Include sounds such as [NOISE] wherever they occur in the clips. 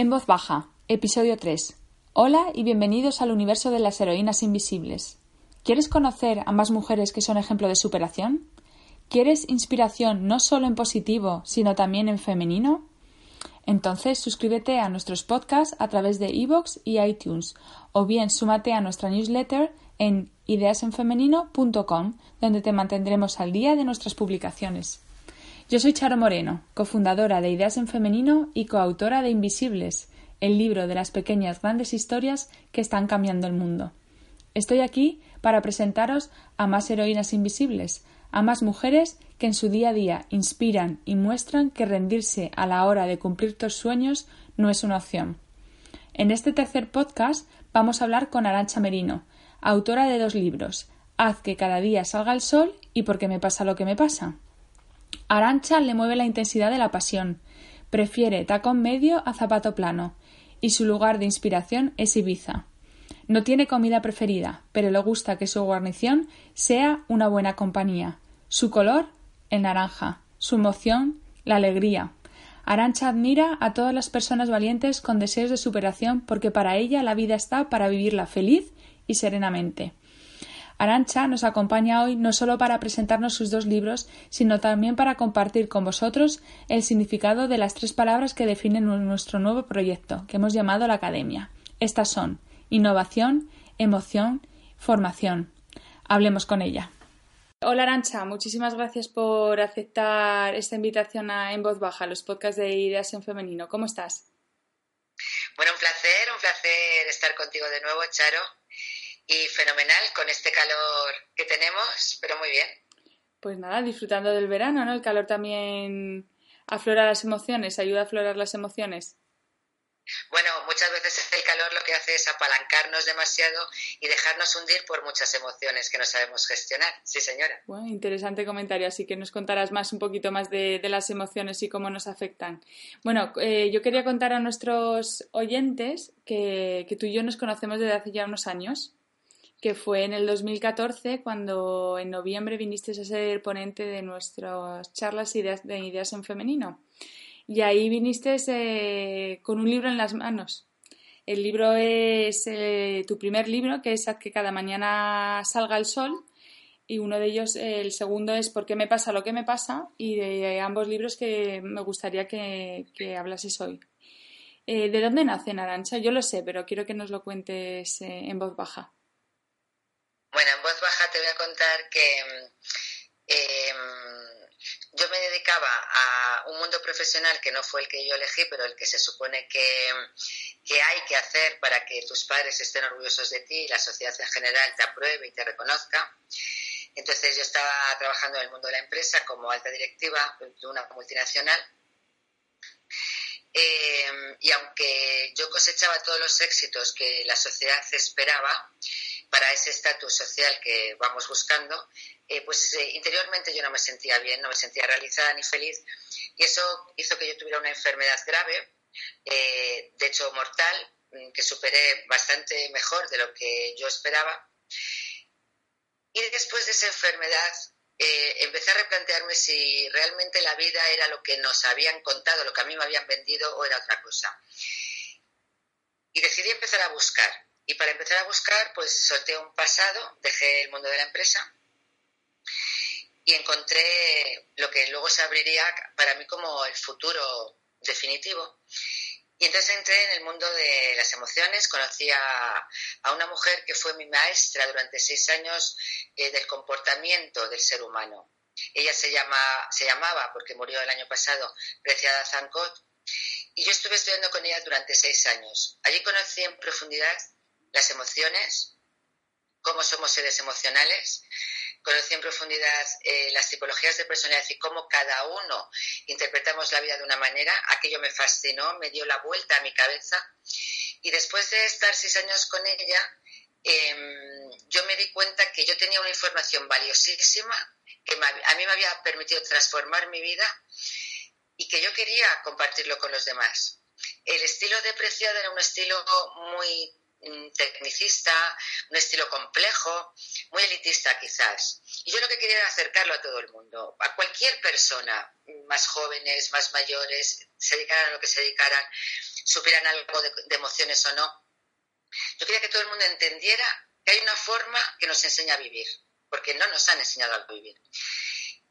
En voz baja, episodio 3. Hola y bienvenidos al universo de las heroínas invisibles. ¿Quieres conocer a más mujeres que son ejemplo de superación? ¿Quieres inspiración no solo en positivo, sino también en femenino? Entonces suscríbete a nuestros podcasts a través de iVoox y iTunes, o bien súmate a nuestra newsletter en ideasenfemenino.com, donde te mantendremos al día de nuestras publicaciones. Yo soy Charo Moreno, cofundadora de Ideas en Femenino y coautora de Invisibles, el libro de las pequeñas grandes historias que están cambiando el mundo. Estoy aquí para presentaros a más heroínas invisibles, a más mujeres que en su día a día inspiran y muestran que rendirse a la hora de cumplir tus sueños no es una opción. En este tercer podcast vamos a hablar con Arancha Merino, autora de dos libros, Haz que cada día salga el sol y por qué me pasa lo que me pasa. Arancha le mueve la intensidad de la pasión. Prefiere tacón medio a zapato plano. Y su lugar de inspiración es Ibiza. No tiene comida preferida, pero le gusta que su guarnición sea una buena compañía. Su color, el naranja. Su emoción, la alegría. Arancha admira a todas las personas valientes con deseos de superación porque para ella la vida está para vivirla feliz y serenamente. Arancha nos acompaña hoy no solo para presentarnos sus dos libros, sino también para compartir con vosotros el significado de las tres palabras que definen nuestro nuevo proyecto, que hemos llamado la Academia. Estas son innovación, emoción, formación. Hablemos con ella. Hola Arancha, muchísimas gracias por aceptar esta invitación a En Voz Baja, los podcasts de Ideas en Femenino. ¿Cómo estás? Bueno, un placer, un placer estar contigo de nuevo, Charo y fenomenal con este calor que tenemos, pero muy bien. Pues nada, disfrutando del verano, ¿no? El calor también aflora las emociones, ayuda a aflorar las emociones. Bueno, muchas veces el calor lo que hace es apalancarnos demasiado y dejarnos hundir por muchas emociones que no sabemos gestionar. Sí, señora. Bueno, interesante comentario, así que nos contarás más un poquito más de, las emociones y cómo nos afectan. Bueno, eh, yo quería contar a nuestros oyentes que, que tú y yo nos conocemos desde hace ya unos años que fue en el 2014 cuando en noviembre viniste a ser ponente de nuestras charlas de ideas en femenino. Y ahí viniste eh, con un libro en las manos. El libro es eh, tu primer libro, que es Haz que cada mañana salga el sol. Y uno de ellos, el segundo es ¿Por qué me pasa lo que me pasa? Y de ambos libros que me gustaría que, que hablases hoy. Eh, ¿De dónde nace Narancha? Yo lo sé, pero quiero que nos lo cuentes en voz baja. Bueno, en voz baja te voy a contar que em, yo me dedicaba a un mundo profesional que no fue el que yo elegí, pero el que se supone que, que hay que hacer para que tus padres estén orgullosos de ti y la sociedad en general te apruebe y te reconozca. Entonces yo estaba trabajando en el mundo de la empresa como alta directiva de una multinacional. Em, y aunque yo cosechaba todos los éxitos que la sociedad esperaba, para ese estatus social que vamos buscando, eh, pues eh, interiormente yo no me sentía bien, no me sentía realizada ni feliz y eso hizo que yo tuviera una enfermedad grave, eh, de hecho mortal, mm, que superé bastante mejor de lo que yo esperaba. Y después de esa enfermedad empecé a replantearme si realmente la vida era lo que nos habían contado, lo que a mí me habían vendido o era otra cosa. Y decidí empezar a buscar y para empezar a buscar, pues solté un pasado, dejé el mundo de la empresa y encontré lo que luego se abriría para mí como el futuro definitivo. Y entonces entré en el mundo de las emociones, conocí a, una mujer que fue mi maestra durante seis años eh, del comportamiento del ser humano. Ella se, llama, se llamaba, porque murió el año pasado, Preciada Zancot, y yo estuve estudiando con ella durante seis años. Allí conocí en profundidad las emociones, cómo somos seres emocionales, conocí en profundidad eh, las tipologías de personalidad y cómo cada uno interpretamos la vida de una manera. Aquello me fascinó, me dio la vuelta a mi cabeza. Y después de estar seis años con ella, em, yo me di cuenta que yo tenía una información valiosísima que a mí me había permitido transformar mi vida y que yo quería compartirlo con los demás. El estilo de Preciada era un estilo muy tecnicista, un estilo complejo, muy elitista quizás. Y yo lo que quería era acercarlo a todo el mundo, a cualquier persona, más jóvenes, más mayores, se dedicaran a lo que se dedicaran, supieran algo de, de emociones o no. Yo quería que todo el mundo entendiera que hay una forma que nos enseña a vivir, porque no nos han enseñado a vivir.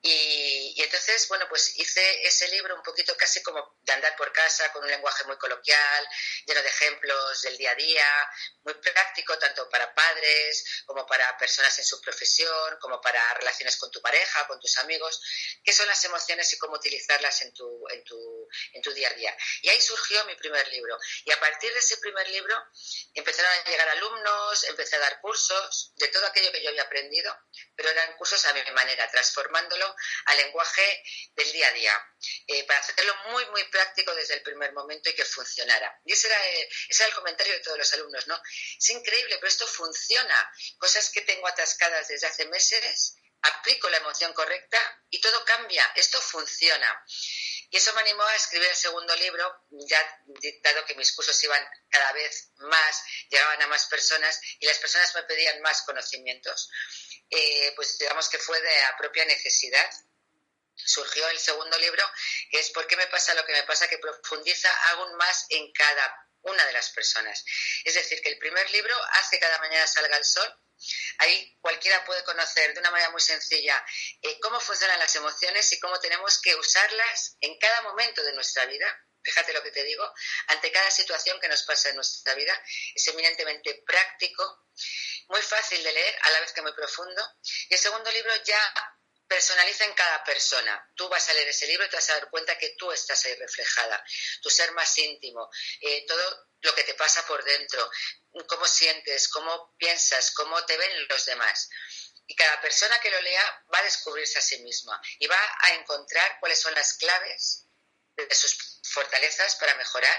Y, entonces, bueno, pues hice ese libro un poquito casi como de andar por casa, con un lenguaje muy coloquial, lleno de ejemplos del día a día, muy práctico tanto para padres como para personas en su profesión, como para relaciones con tu pareja, con tus amigos, qué son las emociones y cómo utilizarlas en tu, en tu, en tu día a día. Y ahí surgió mi primer libro. Y a partir de ese primer libro empezaron a llegar alumnos, empecé a dar cursos de todo aquello que yo había aprendido, pero eran cursos a mi manera, transformándolo al lenguaje del día a día, eh, para hacerlo muy, muy práctico desde el primer momento y que funcionara. Y ese era, eh, ese era el comentario de todos los alumnos, ¿no? Es increíble, pero esto funciona. Cosas que tengo atascadas desde hace meses, aplico la emoción correcta y todo cambia. Esto funciona. Y eso me animó a escribir el segundo libro, ya dado que mis cursos iban cada vez más, llegaban a más personas y las personas me pedían más conocimientos. Eh, pues digamos que fue de la propia necesidad. Surgió el segundo libro, que es ¿Por qué me pasa lo que me pasa? que profundiza aún más en cada una de las personas. Es decir, que el primer libro hace que cada mañana salga el sol. Ahí cualquiera puede conocer de una manera muy sencilla eh, cómo funcionan las emociones y cómo tenemos que usarlas en cada momento de nuestra vida. Fíjate lo que te digo, ante cada situación que nos pasa en nuestra vida, es eminentemente práctico muy fácil de leer, a la vez que muy profundo. Y el segundo libro ya personaliza en cada persona. Tú vas a leer ese libro y te vas a dar cuenta que tú estás ahí reflejada, tu ser más íntimo, eh, todo lo que te pasa por dentro, cómo sientes, cómo piensas, cómo te ven los demás. Y cada persona que lo lea va a descubrirse a sí misma y va a encontrar cuáles son las claves de sus fortalezas para mejorar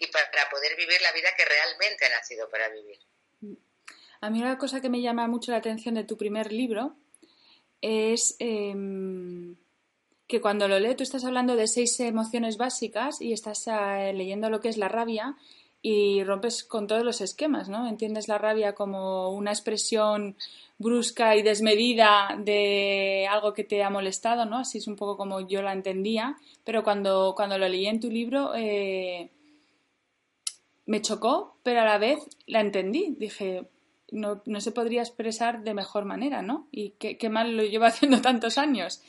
y para poder vivir la vida que realmente ha nacido para vivir. A mí una cosa que me llama mucho la atención de tu primer libro es em, que cuando lo leo tú estás hablando de seis emociones básicas y estás eh, leyendo lo que es la rabia y rompes con todos los esquemas, ¿no? Entiendes la rabia como una expresión brusca y desmedida de algo que te ha molestado, ¿no? Así es un poco como yo la entendía, pero cuando, cuando lo leí en tu libro eh, me chocó, pero a la vez la entendí. Dije, no, no, se podría expresar de mejor manera, ¿no? Y qué, mal lo llevo [LAUGHS] haciendo tantos años.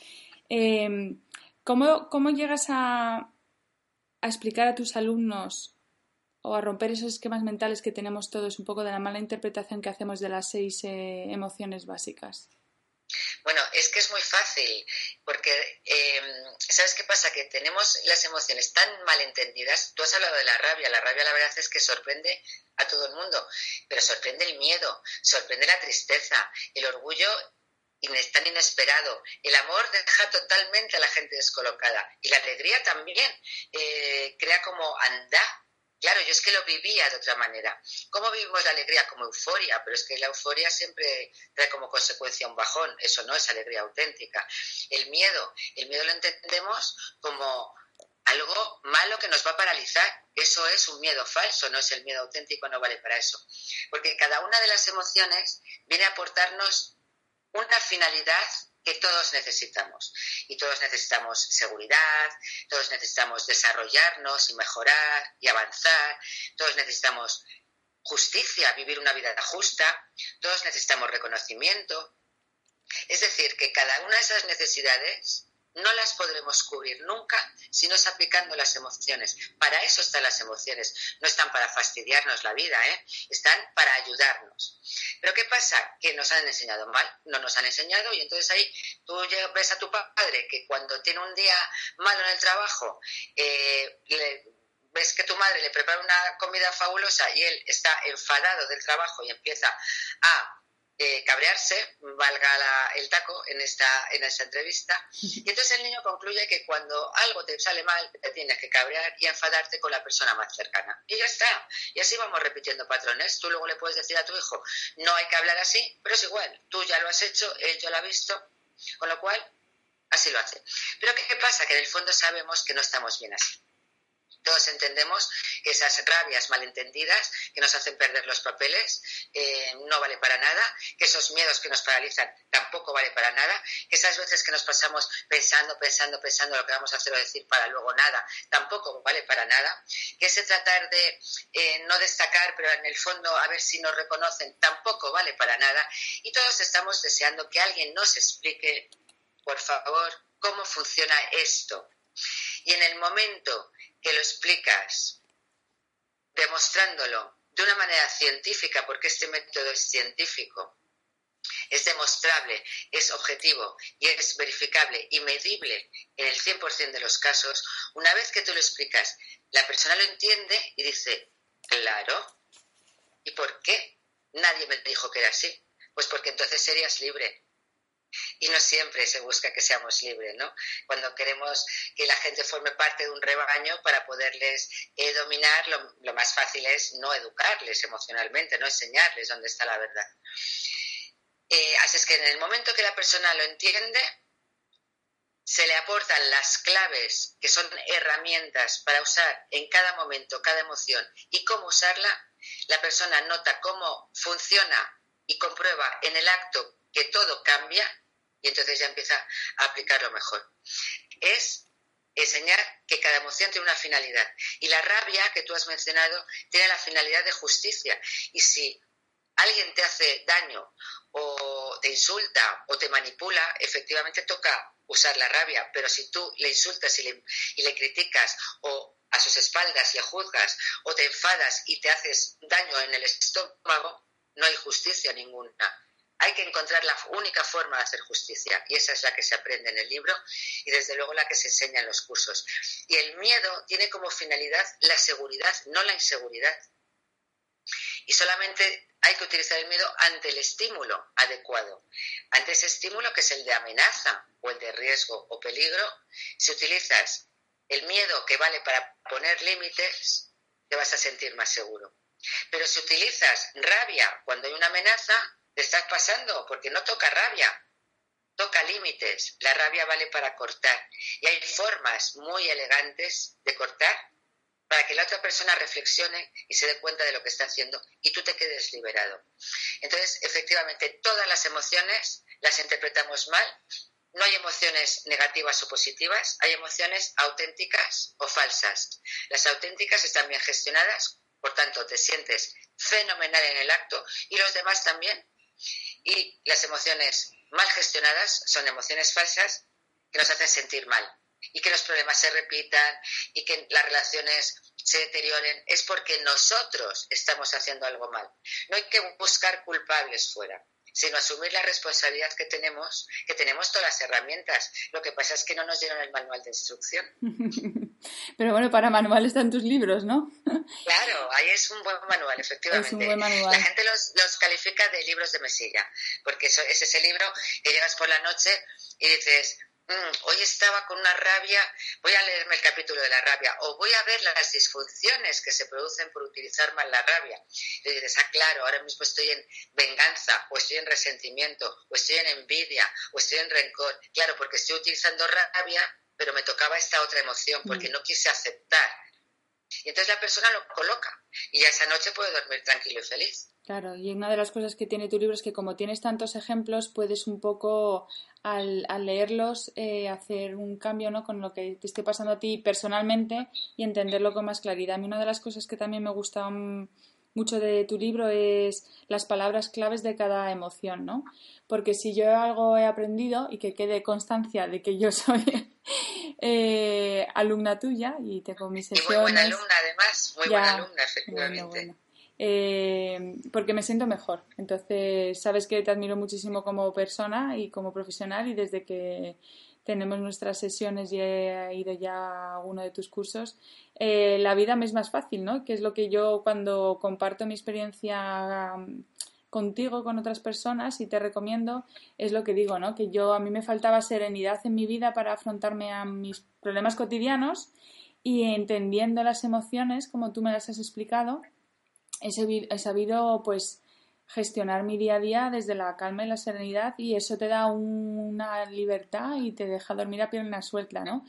Em, ¿cómo, llegas a, a, explicar a tus alumnos o a romper esos esquemas mentales que tenemos todos un poco de la mala interpretación que hacemos de las seis eh, emociones básicas? Bueno, es que es muy fácil, porque em, ¿sabes qué pasa? Que tenemos las emociones tan mal entendidas. Tú has hablado de la rabia. La rabia, la verdad es que sorprende a todo el mundo, pero sorprende el miedo, sorprende la tristeza, el orgullo tan inesperado. El amor [LAUGHS] deja totalmente a la gente descolocada y la alegría también eh, crea como anda. Claro, yo es que lo vivía de otra manera. ¿Cómo vivimos la alegría? Como euforia, pero es que la euforia siempre trae como consecuencia un bajón. Eso no es alegría auténtica. El miedo, el miedo lo entendemos como algo malo que nos va a paralizar. Eso es un miedo falso, no es el miedo auténtico, no vale para eso. Porque cada una de las emociones viene a aportarnos una finalidad que todos necesitamos. Y todos necesitamos seguridad, todos necesitamos desarrollarnos y mejorar y avanzar, todos necesitamos justicia, vivir una vida justa, todos necesitamos reconocimiento. Es decir, que cada una de esas necesidades no las podremos cubrir nunca si no es aplicando las emociones. Para eso están las emociones. No están para fastidiarnos la vida, ¿eh? están para ayudarnos. Pero ¿qué pasa? Que nos han enseñado mal, no nos han enseñado y entonces ahí tú ves a tu padre que cuando tiene un día malo en el trabajo, eh, ves que tu madre le prepara una comida fabulosa y él está enfadado del trabajo y empieza a eh, cabrearse, valga el taco en esta, en esta entrevista. [LAUGHS] Y entonces el niño concluye que cuando algo te sale mal, te tienes que cabrear y enfadarte con la persona más cercana. Y ya está. Y así vamos repitiendo patrones. Tú luego le puedes decir a tu hijo, no hay que hablar así, pero es igual. Tú ya lo has hecho, él ya lo ha visto. Con lo cual, así lo hace. Pero ¿qué pasa? Que en el fondo sabemos que no estamos bien así Todos entendemos esas rabias malentendidas que nos hacen perder los papeles eh, no vale para nada, esos miedos que nos paralizan tampoco vale para nada, esas veces que nos pasamos pensando, pensando, pensando lo que vamos a hacer o decir para luego nada, tampoco vale para nada, ese tratar de eh, no destacar, pero en el fondo a ver si nos reconocen, tampoco vale para nada. Y todos estamos deseando que alguien nos explique, por favor, cómo funciona esto. Y en el momento que lo explicas demostrándolo de una manera científica, porque este método es científico, es demostrable, es objetivo y es verificable y medible en el 100% de los casos, una vez que tú lo explicas, la persona lo entiende y dice, claro, ¿y por qué? Nadie me dijo que era así. Pues porque entonces serías libre y no siempre se busca que seamos libres, ¿no? Cuando queremos que la gente forme parte de un rebaño para poderles eh, dominar, lo, más fácil es no educarles emocionalmente, no enseñarles dónde está la verdad. Eh, así es que en el momento que la persona lo entiende, se le aportan las claves, que son herramientas para usar en cada momento, cada emoción y cómo usarla, la persona nota cómo funciona y comprueba en el acto que todo cambia y entonces ya empieza a aplicarlo mejor. Es enseñar que cada emoción tiene una finalidad. Y la rabia que tú has mencionado tiene la finalidad de justicia. Y si alguien te hace daño o te insulta o te manipula, efectivamente toca usar la rabia. Pero si tú le insultas y le, y le criticas o a sus espaldas le juzgas o te enfadas y te haces daño en el estómago, no hay justicia ninguna hay que encontrar la única forma de hacer justicia y esa es la que se aprende en el libro y desde luego la que se enseña en los cursos. Y el miedo tiene como finalidad la seguridad, no la inseguridad. Y solamente hay que utilizar el miedo ante el estímulo adecuado. Ante ese estímulo que es el de amenaza o el de riesgo o peligro, si utilizas el miedo que vale para poner límites, te vas a sentir más seguro. Pero si utilizas rabia cuando hay una amenaza, te estás pasando porque no toca rabia, toca límites. La rabia vale para cortar. Y hay formas muy elegantes de cortar para que la otra persona reflexione y se dé cuenta de lo que está haciendo y tú te quedes liberado. Entonces, efectivamente, todas las emociones las interpretamos mal. No hay emociones negativas o positivas, hay emociones auténticas o falsas. Las auténticas están bien gestionadas, por tanto, te sientes fenomenal en el acto y los demás también y las emociones mal gestionadas son emociones falsas que nos hacen sentir mal y que los problemas se repitan y que las relaciones se deterioren. Es porque nosotros estamos haciendo algo mal. No hay que buscar culpables fuera sino asumir la responsabilidad que tenemos, que tenemos todas las herramientas. Lo que pasa es que no nos dieron el manual de instrucción. [LAUGHS] Pero bueno, para manual están tus libros, ¿no? [LAUGHS] claro, ahí es un buen manual, efectivamente. Es un buen manual. La gente los, los califica de libros de mesilla, porque eso, es ese libro que llegas por la noche y dices, Mm, hoy estaba con una rabia, voy a leerme el capítulo de la rabia, o voy a ver las disfunciones que se producen por utilizar mal la rabia. Y dices, ah, claro, ahora mismo estoy en venganza, o estoy en resentimiento, o estoy en envidia, o estoy en rencor. Claro, porque estoy utilizando rabia, pero me tocaba esta otra emoción, porque mm. no quise aceptar. Y entonces la persona lo coloca, y ya esa noche puede dormir tranquilo y feliz. Claro, y una de las cosas que tiene tu libro es que como tienes tantos ejemplos, puedes un poco al, leerlos eh, hacer un cambio ¿no? con lo que te esté pasando a ti personalmente y entenderlo con más claridad. A mí una de las cosas que también me gusta mucho de tu libro es las palabras claves de cada emoción, ¿no? Porque si yo algo he aprendido y que quede constancia de que yo [LAUGHS] soy eh, alumna tuya y tengo mis sesiones... Y muy buena alumna además, muy buena alumna, efectivamente. Eh, porque me siento mejor. Entonces, sabes que te admiro muchísimo como persona y como profesional y desde que tenemos nuestras sesiones y he ido ya a uno de tus cursos, eh, la vida me es más fácil, ¿no? Que es lo que yo cuando comparto mi experiencia um, contigo, con otras personas y te recomiendo, es lo que digo, ¿no? Que yo a mí me faltaba serenidad en mi vida para afrontarme a mis problemas cotidianos y entendiendo las emociones, como tú me las has explicado, he sabido, pues gestionar mi día a día desde la calma y la serenidad y eso te da una libertad y te deja dormir a pierna suelta, ¿no?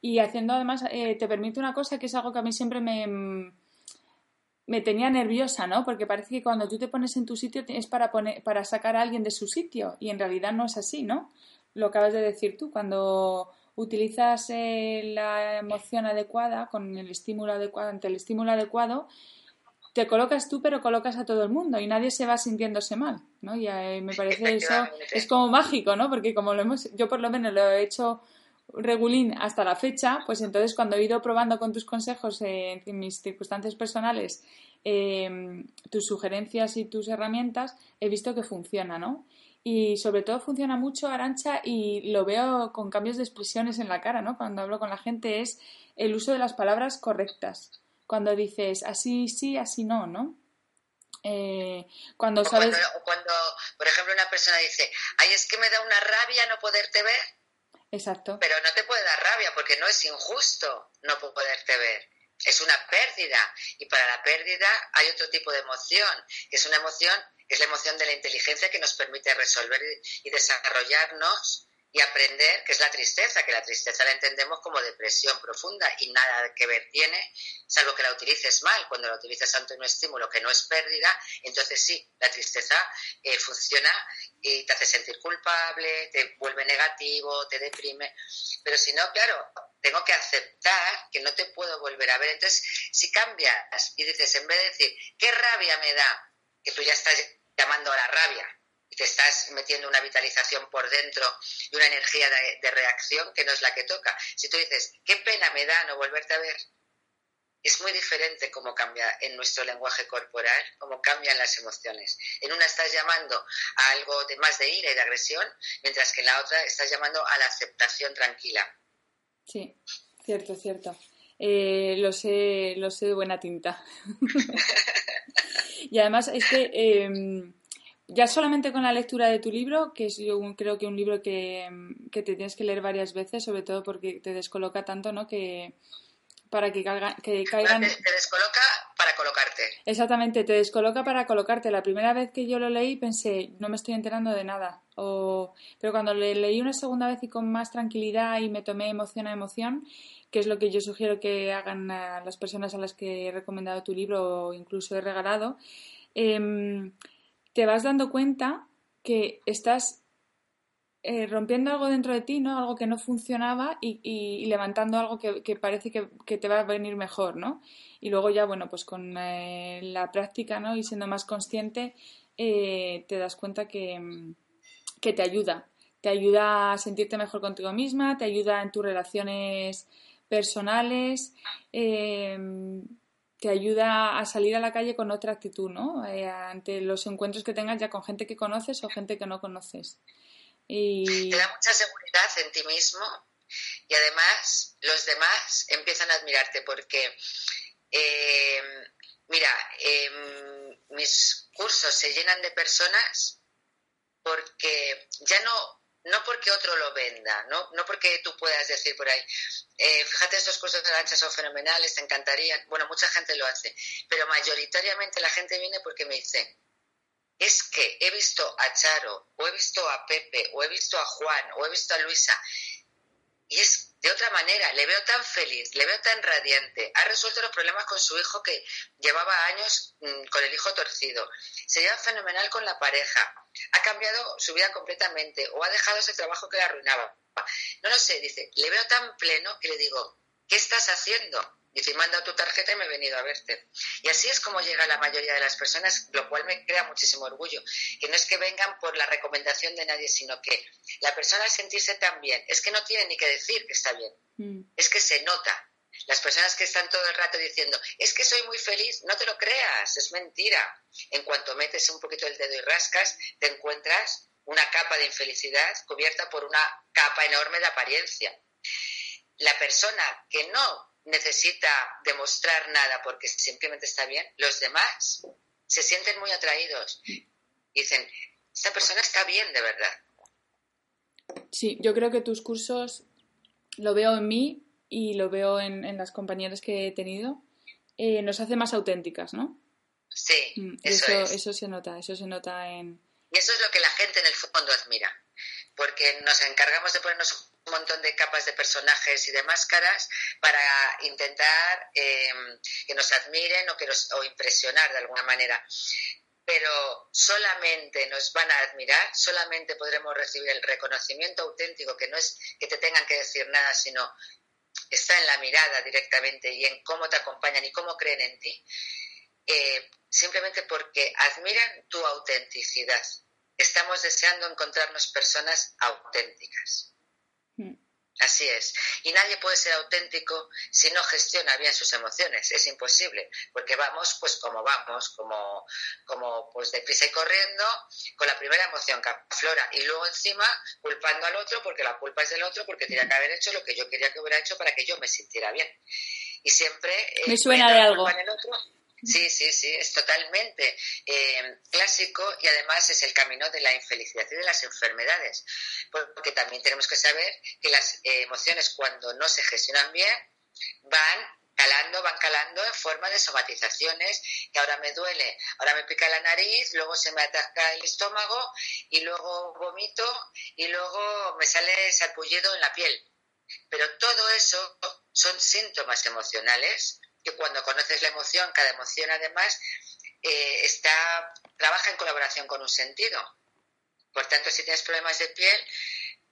y haciendo además, eh, te permite una cosa que es algo que a mí siempre me, me tenía nerviosa, ¿no? Porque parece que cuando tú te pones en tu sitio es para, poner, para sacar a alguien de su sitio y en realidad no es así, ¿no? Lo acabas de decir tú, cuando utilizas eh, la emoción adecuada con el estímulo adecuado, ante el estímulo adecuado, te colocas tú, pero colocas a todo el mundo y nadie se va sintiéndose mal, ¿no? Y eh, me parece eso es como mágico, ¿no? Porque como lo hemos, yo por lo menos lo he hecho regulín hasta la fecha, pues entonces cuando he ido probando con tus consejos en mis circunstancias personales, em, tus sugerencias y tus herramientas, he visto que funciona, ¿no? Y sobre todo funciona mucho Arancha y lo veo con cambios de expresiones en la cara, ¿no? Cuando hablo con la gente es el uso de las palabras correctas. Cuando dices así sí, así no, ¿no? Eh, cuando sabes... Cuando, cuando, por ejemplo, una persona dice, ay, es que me da una rabia no poderte ver Exacto. Pero no te puede dar rabia porque no es injusto no poderte ver. Es una pérdida. Y para la pérdida hay otro tipo de emoción, que es una emoción, que es la emoción de la inteligencia que nos permite resolver y desarrollarnos y aprender que es la tristeza, que la tristeza la entendemos como depresión profunda y nada que ver tiene, salvo que la utilices mal. Cuando la utilizas ante un estímulo que no es pérdida, entonces sí, la tristeza eh, funciona y te hace sentir culpable, te vuelve negativo, te deprime. Pero si no, claro, tengo que aceptar que no te puedo volver a ver. Entonces, si cambias y dices, en vez de decir, ¿qué rabia me da? Que tú ya estás llamando a la rabia, y te estás metiendo una vitalización por dentro y una energía de, reacción que no es la que toca. Si tú dices, qué pena me da no volverte a ver, es muy diferente cómo cambia en nuestro lenguaje corporal, cómo cambian las emociones. En una estás llamando a algo de más de ira y de agresión, mientras que en la otra estás llamando a la aceptación tranquila. Sí, cierto, cierto. Eh, lo sé, lo sé de buena tinta. [LAUGHS] [LAUGHS] y además es que em, ya solamente con la lectura de tu libro, que es yo creo que un libro que, te tienes que leer varias veces, sobre todo porque te descoloca tanto, ¿no? Que para que, que caigan... Te, descoloca para colocarte. Exactamente, te descoloca para colocarte. La primera vez que yo lo leí pensé, no me estoy enterando de nada. O... Pero cuando le leí una segunda vez y con más tranquilidad y me tomé emoción a emoción, que es lo que yo sugiero que hagan a las personas a las que he recomendado tu libro o incluso he regalado, eh, te vas dando cuenta que estás eh, rompiendo algo dentro de ti, ¿no? Algo que no funcionaba y, levantando algo que, parece que, te va a venir mejor, ¿no? Y luego ya, bueno, pues con eh, la práctica, ¿no? Y siendo más consciente, eh, te das cuenta que, que te ayuda. Te ayuda a sentirte mejor contigo misma, te ayuda en tus relaciones personales, te ayuda a salir a la calle con otra actitud, ¿no? Eh, ante los encuentros que tengas ya con gente que conoces o gente que no conoces. Y... Te da mucha seguridad en ti mismo y además los demás empiezan a admirarte porque, eh, mira, em, mis cursos se llenan de personas porque ya no no porque otro lo venda, no, no porque tú puedas decir por ahí, eh, fíjate, estos cursos de lancha son fenomenales, te encantarían. Bueno, mucha gente lo hace, pero mayoritariamente la gente viene porque me dice, es que he visto a Charo, o he visto a Pepe, o he visto a Juan, o he visto a Luisa, y es de otra manera, le veo tan feliz, le veo tan radiante, ha resuelto los problemas con su hijo que llevaba años mm, con el hijo torcido, se lleva fenomenal con la pareja, ha cambiado su vida completamente o ha dejado ese trabajo que le arruinaba. No lo sé, dice, le veo tan pleno que le digo, ¿qué estás haciendo? Dice, manda tu tarjeta y me he venido a verte. Y así es como llega la mayoría de las personas, lo cual me crea muchísimo orgullo. Que no es que vengan por la recomendación de nadie, sino que la persona al sentirse tan bien, es que no tiene ni que decir que está bien. Mm. Es que se nota. Las personas que están todo el rato diciendo, es que soy muy feliz, no te lo creas, es mentira. En cuanto metes un poquito el dedo y rascas, te encuentras una capa de infelicidad cubierta por una capa enorme de apariencia. La persona que no necesita demostrar nada porque simplemente está bien, los demás se sienten muy atraídos. Dicen, esta persona está bien de verdad. Sí, yo creo que tus cursos lo veo en mí y lo veo en, las compañeras que he tenido, eh, nos hace más auténticas, ¿no? Sí, mm, eso, eso, se nota, eso se nota en... Y eso es lo que la gente en el fondo admira, porque nos encargamos de ponernos un montón de capas de personajes y de máscaras para intentar eh, que nos admiren o, que o impresionar de alguna manera. Pero solamente nos van a admirar, solamente podremos recibir el reconocimiento auténtico, que no es que te tengan que decir nada, sino está en la mirada directamente y en cómo te acompañan y cómo creen en ti, eh, simplemente porque admiran tu autenticidad. Estamos deseando encontrarnos personas auténticas. Hmm. Así es. Y nadie puede ser auténtico si no gestiona bien sus emociones. Es imposible, porque vamos pues como vamos, como, como pues deprisa y corriendo, con la primera emoción que aflora y luego encima culpando al otro porque la culpa es del otro, porque tenía que haber hecho lo que yo quería que hubiera hecho para que yo me sintiera bien. Y siempre... Eh, me suena de algo. Sí, sí, sí, es totalmente eh, clásico y además es el camino de la infelicidad y de las enfermedades, porque también tenemos que saber que las eh, emociones cuando no se gestionan bien van calando, van calando en forma de somatizaciones, que ahora me duele, ahora me pica la nariz, luego se me ataca el estómago y luego vomito y luego me sale sarpullido en la piel. Pero todo eso son síntomas emocionales que cuando conoces la emoción, cada emoción además eh, está, trabaja en colaboración con un sentido. Por tanto, si tienes problemas de piel,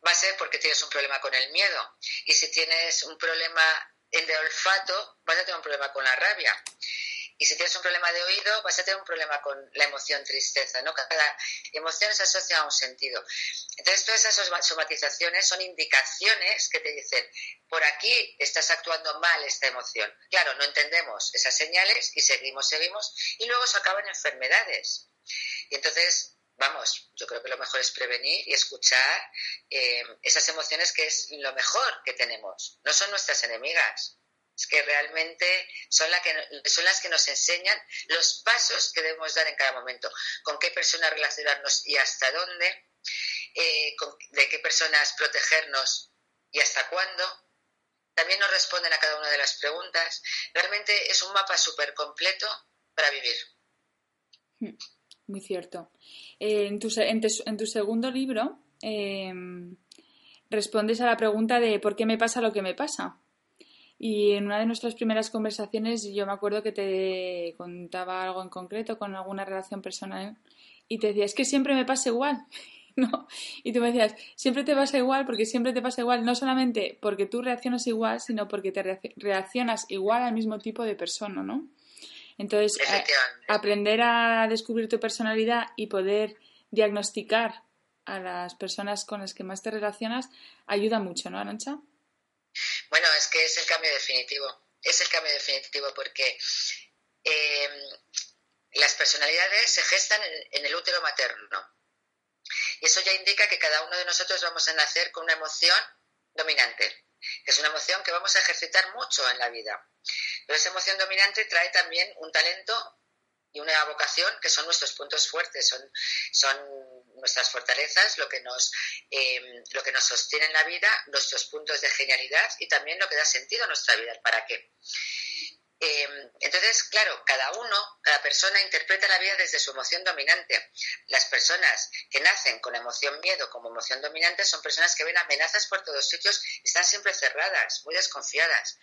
va a ser porque tienes un problema con el miedo. Y si tienes un problema de olfato, vas a tener un problema con la rabia. Y si tienes un problema de oído, vas a tener un problema con la emoción tristeza, ¿no? Cada emoción se asocia a un sentido. Entonces, todas esas somatizaciones son indicaciones que te dicen, por aquí estás actuando mal esta emoción. Claro, no entendemos esas señales y seguimos, seguimos, y luego se acaban enfermedades. Y entonces, vamos, yo creo que lo mejor es prevenir y escuchar eh, esas emociones que es lo mejor que tenemos. No son nuestras enemigas que realmente son, que, son las que nos enseñan los pasos que debemos dar en cada momento, con qué personas relacionarnos y hasta dónde, eh, de qué personas protegernos y hasta cuándo. También nos responden a cada una de las preguntas. Realmente es un mapa súper completo para vivir. Hmm, muy cierto. Eh, en, tu, en, tu, segundo libro eh, respondes a la pregunta de ¿por qué me pasa lo que me pasa? Y en una de nuestras primeras conversaciones yo me acuerdo que te contaba algo en concreto con alguna relación personal y te decía, es que siempre me pasa igual. [LAUGHS] ¿no? Y tú me decías, siempre te pasa igual porque siempre te pasa igual, no solamente porque tú reaccionas igual, sino porque te reaccionas igual al mismo tipo de persona, ¿no? Entonces, aprender a descubrir tu personalidad y poder diagnosticar a las personas con las que más te relacionas ayuda mucho, ¿no, Arancha? Bueno, es que es el cambio definitivo. Es el cambio definitivo porque em, las personalidades se gestan en, el útero materno. Y eso ya indica que cada uno de nosotros vamos a nacer con una emoción dominante, es una emoción que vamos a ejercitar mucho en la vida. Pero esa emoción dominante trae también un talento y una vocación que son nuestros puntos fuertes, son, son nuestras fortalezas, lo que, nos, em, lo que nos sostiene en la vida, nuestros puntos de genialidad y también lo que da sentido a nuestra vida, el para qué. Em, entonces, claro, cada uno, cada persona interpreta la vida desde su emoción dominante. Las personas que nacen con emoción miedo como emoción dominante son personas que ven amenazas por todos sitios, están siempre cerradas, muy desconfiadas.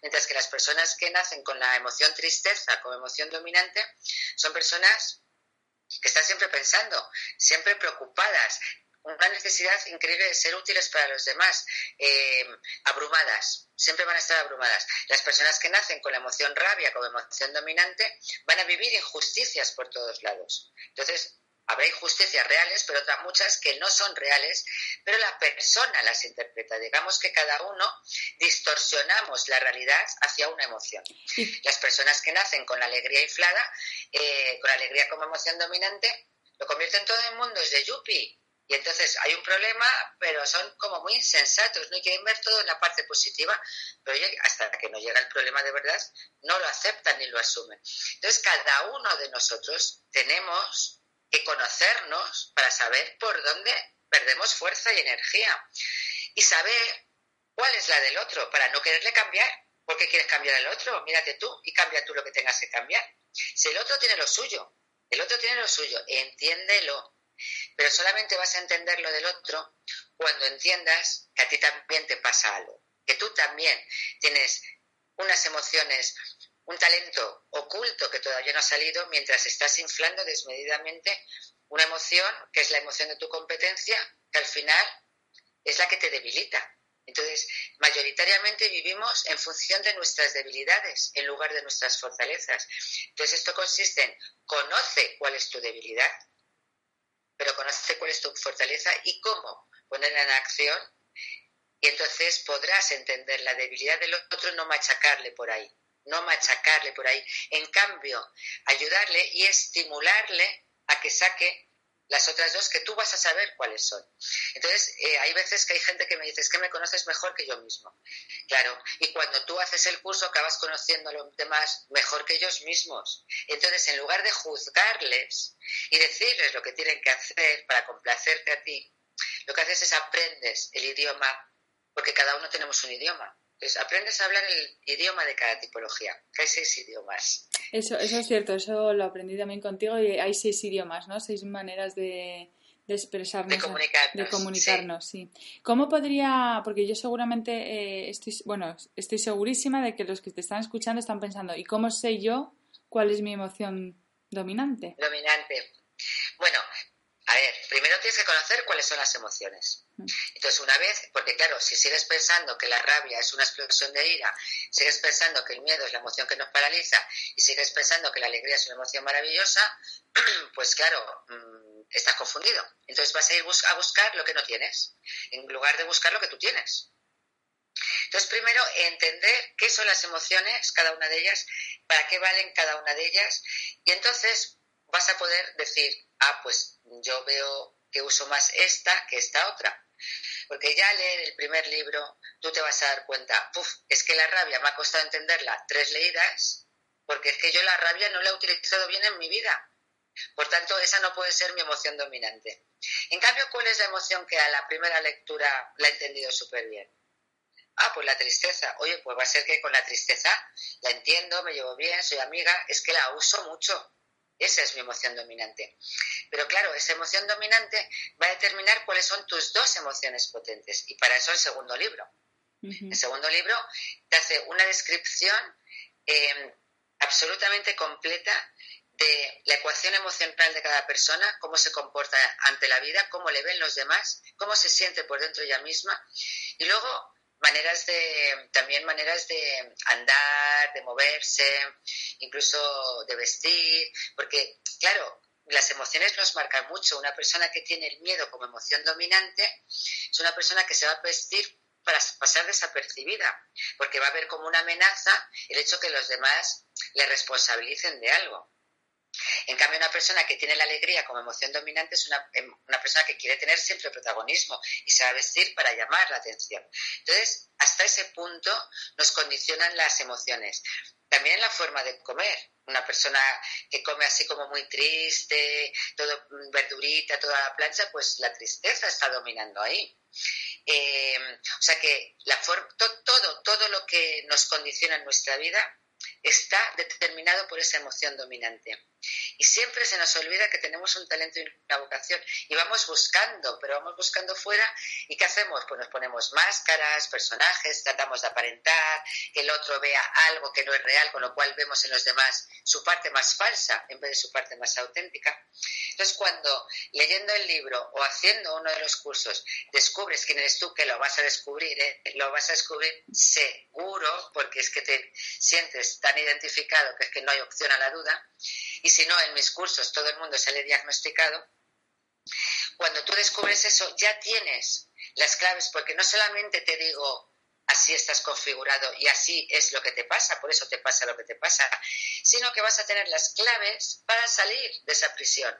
Mientras que las personas que nacen con la emoción tristeza como emoción dominante son personas que están siempre pensando, siempre preocupadas, una necesidad increíble de ser útiles para los demás, eh, abrumadas, siempre van a estar abrumadas. Las personas que nacen con la emoción rabia como emoción dominante van a vivir injusticias por todos lados. Entonces, habrá injusticias reales, pero otras muchas que no son reales, pero la persona las interpreta. Digamos que cada uno distorsionamos la realidad hacia una emoción. Las personas que nacen con la alegría inflada, eh, con la alegría como emoción dominante, lo convierten todo en mundos de yuppie. Y entonces hay un problema, pero son como muy insensatos, no hay que ver todo en la parte positiva, pero hasta que no llega el problema de verdad, no lo aceptan ni lo asumen. Entonces, cada uno de nosotros tenemos que conocernos para saber por dónde perdemos fuerza y energía y saber cuál es la del otro para no quererle cambiar. ¿Por qué quieres cambiar al otro? Mírate tú y cambia tú lo que tengas que cambiar. Si el otro tiene lo suyo, el otro tiene lo suyo, entiéndelo. Pero solamente vas a entender lo del otro cuando entiendas que a ti también te pasa algo, que tú también tienes unas emociones, un talento oculto que todavía no ha salido mientras estás inflando desmedidamente una emoción que es la emoción de tu competencia, que al final es la que te debilita. Entonces, mayoritariamente vivimos en función de nuestras debilidades en lugar de nuestras fortalezas. Entonces, esto consiste en conoce cuál es tu debilidad, pero conoce cuál es tu fortaleza y cómo ponerla en acción. Y entonces podrás entender la debilidad del otro, no machacarle por ahí, no machacarle por ahí. En cambio, ayudarle y estimularle a que saque las otras dos que tú vas a saber cuáles son. Entonces, eh, hay veces que hay gente que me dice, es que me conoces mejor que yo mismo. Claro, y cuando tú haces el curso acabas conociendo a los demás mejor que ellos mismos. Entonces, en lugar de juzgarles y decirles lo que tienen que hacer para complacerte a ti, lo que haces es aprendes el idioma, porque cada uno tenemos un idioma. Entonces, aprendes a hablar el idioma de cada tipología, que hay seis idiomas. Eso, eso es cierto, eso lo aprendí también contigo y hay seis idiomas, ¿no? Seis maneras de, expresarnos. De comunicarnos. De comunicarnos, sí. ¿Cómo podría, porque yo seguramente eh, estoy, bueno, estoy segurísima de que los que te están escuchando están pensando, ¿y cómo sé yo cuál es mi emoción dominante? Dominante. Bueno, a ver, primero tienes que conocer cuáles son las emociones. Mm. Entonces, una vez, porque claro, si sigues pensando que la rabia es una explosión de ira, sigues pensando que el miedo es la emoción que nos paraliza y sigues pensando que la alegría es una emoción maravillosa, [CLEARS THROAT] pues claro, mm, estás confundido. Entonces vas a ir a buscar lo que no tienes, en lugar de buscar lo que tú tienes. Entonces, primero, entender qué son las emociones, cada una de ellas, para qué valen cada una de ellas, y entonces vas a poder decir, ah, pues yo veo que uso más esta que esta otra. Porque ya leer el primer libro, tú te vas a dar cuenta, Puf, es que la rabia me ha costado entenderla tres leídas, porque es que yo la rabia no la he utilizado bien en mi vida. Por tanto, esa no puede ser mi emoción dominante. En cambio, ¿cuál es la emoción que a la primera lectura la he entendido súper bien? Ah, pues la tristeza. Oye, pues va a ser que con la tristeza la entiendo, me llevo bien, soy amiga, es que la uso mucho. Esa es mi emoción dominante. Pero claro, esa emoción dominante va a determinar cuáles son tus dos emociones potentes. Y para eso el segundo libro. El segundo libro te hace una descripción eh, absolutamente completa de la ecuación emocional de cada persona, cómo se comporta ante la vida, cómo le ven los demás, cómo se siente por dentro ella misma. Y luego maneras de, también maneras de andar, de moverse, incluso de vestir, porque, claro, las emociones nos marcan mucho. Una persona que tiene el miedo como emoción dominante es una persona que se va a vestir para pasar desapercibida, porque va a ver como una amenaza el hecho que los demás le responsabilicen de algo. En cambio, una persona que tiene la alegría como emoción dominante es una, em, persona que quiere tener siempre protagonismo y se va a vestir para llamar la atención. Entonces, hasta ese punto nos condicionan las emociones. También la forma de comer. Una persona que come así como muy triste, todo mm, verdurita, toda la plancha, pues la tristeza está dominando ahí. Em, o sea que la todo, todo lo que nos condiciona en nuestra vida está determinado por esa emoción dominante. Y siempre se nos olvida que tenemos un talento y una vocación y vamos buscando, pero vamos buscando fuera y ¿qué hacemos? Pues nos ponemos máscaras, personajes, tratamos de aparentar, que el otro vea algo que no es real, con lo cual vemos en los demás su parte más falsa en vez de su parte más auténtica. Entonces, cuando leyendo el libro o haciendo uno de los cursos descubres quién eres tú, que lo vas a descubrir, ¿eh? lo vas a descubrir seguro, porque es que te sientes tan identificado que es que no hay opción a la duda, si no, en mis cursos todo el mundo sale diagnosticado, cuando tú descubres eso ya tienes las claves, porque no solamente te digo así estás configurado y así es lo que te pasa, por eso te pasa lo que te pasa, sino que vas a tener las claves para salir de esa prisión.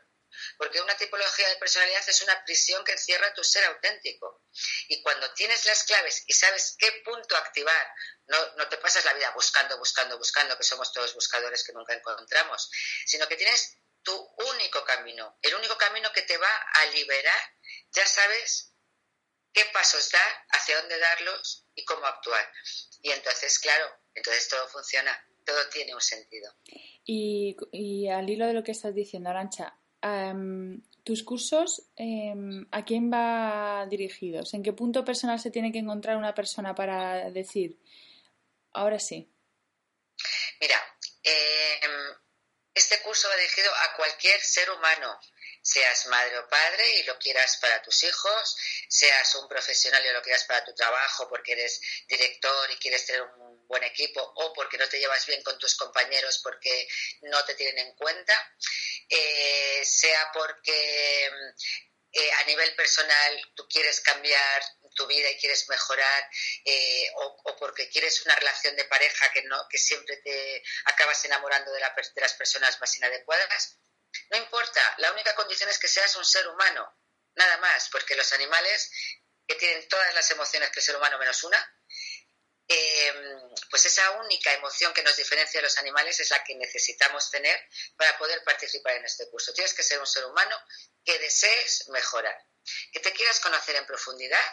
Porque una tipología de personalidad es una prisión que encierra tu ser auténtico. Y cuando tienes las claves y sabes qué punto activar, no, no, te pasas la vida buscando, buscando, buscando, que somos todos buscadores que nunca encontramos, sino que tienes tu único camino, el único camino que te va a liberar, ya sabes qué pasos dar, hacia dónde darlos y cómo actuar. Y entonces, claro, entonces todo funciona, todo tiene un sentido. Y, y al hilo de lo que estás diciendo, Arancha, ¿tus cursos em, a quién va dirigidos? ¿En qué punto personal se tiene que encontrar una persona para decir, ahora sí? Mira, em, este curso va dirigido a cualquier ser humano, seas madre o padre y lo quieras para tus hijos, seas un profesional y lo quieras para tu trabajo porque eres director y quieres tener un buen equipo o porque no te llevas bien con tus compañeros porque no te tienen en cuenta, eh, sea porque eh, a nivel personal tú quieres cambiar tu vida y quieres mejorar eh, o, porque quieres una relación de pareja que no que siempre te acabas enamorando de, de las personas más inadecuadas no importa la única condición es que seas un ser humano nada más porque los animales que tienen todas las emociones que el ser humano menos una Em, pues esa única emoción que nos diferencia de los animales es la que necesitamos tener para poder participar en este curso. Tienes que ser un ser humano que desees mejorar, que te quieras conocer en profundidad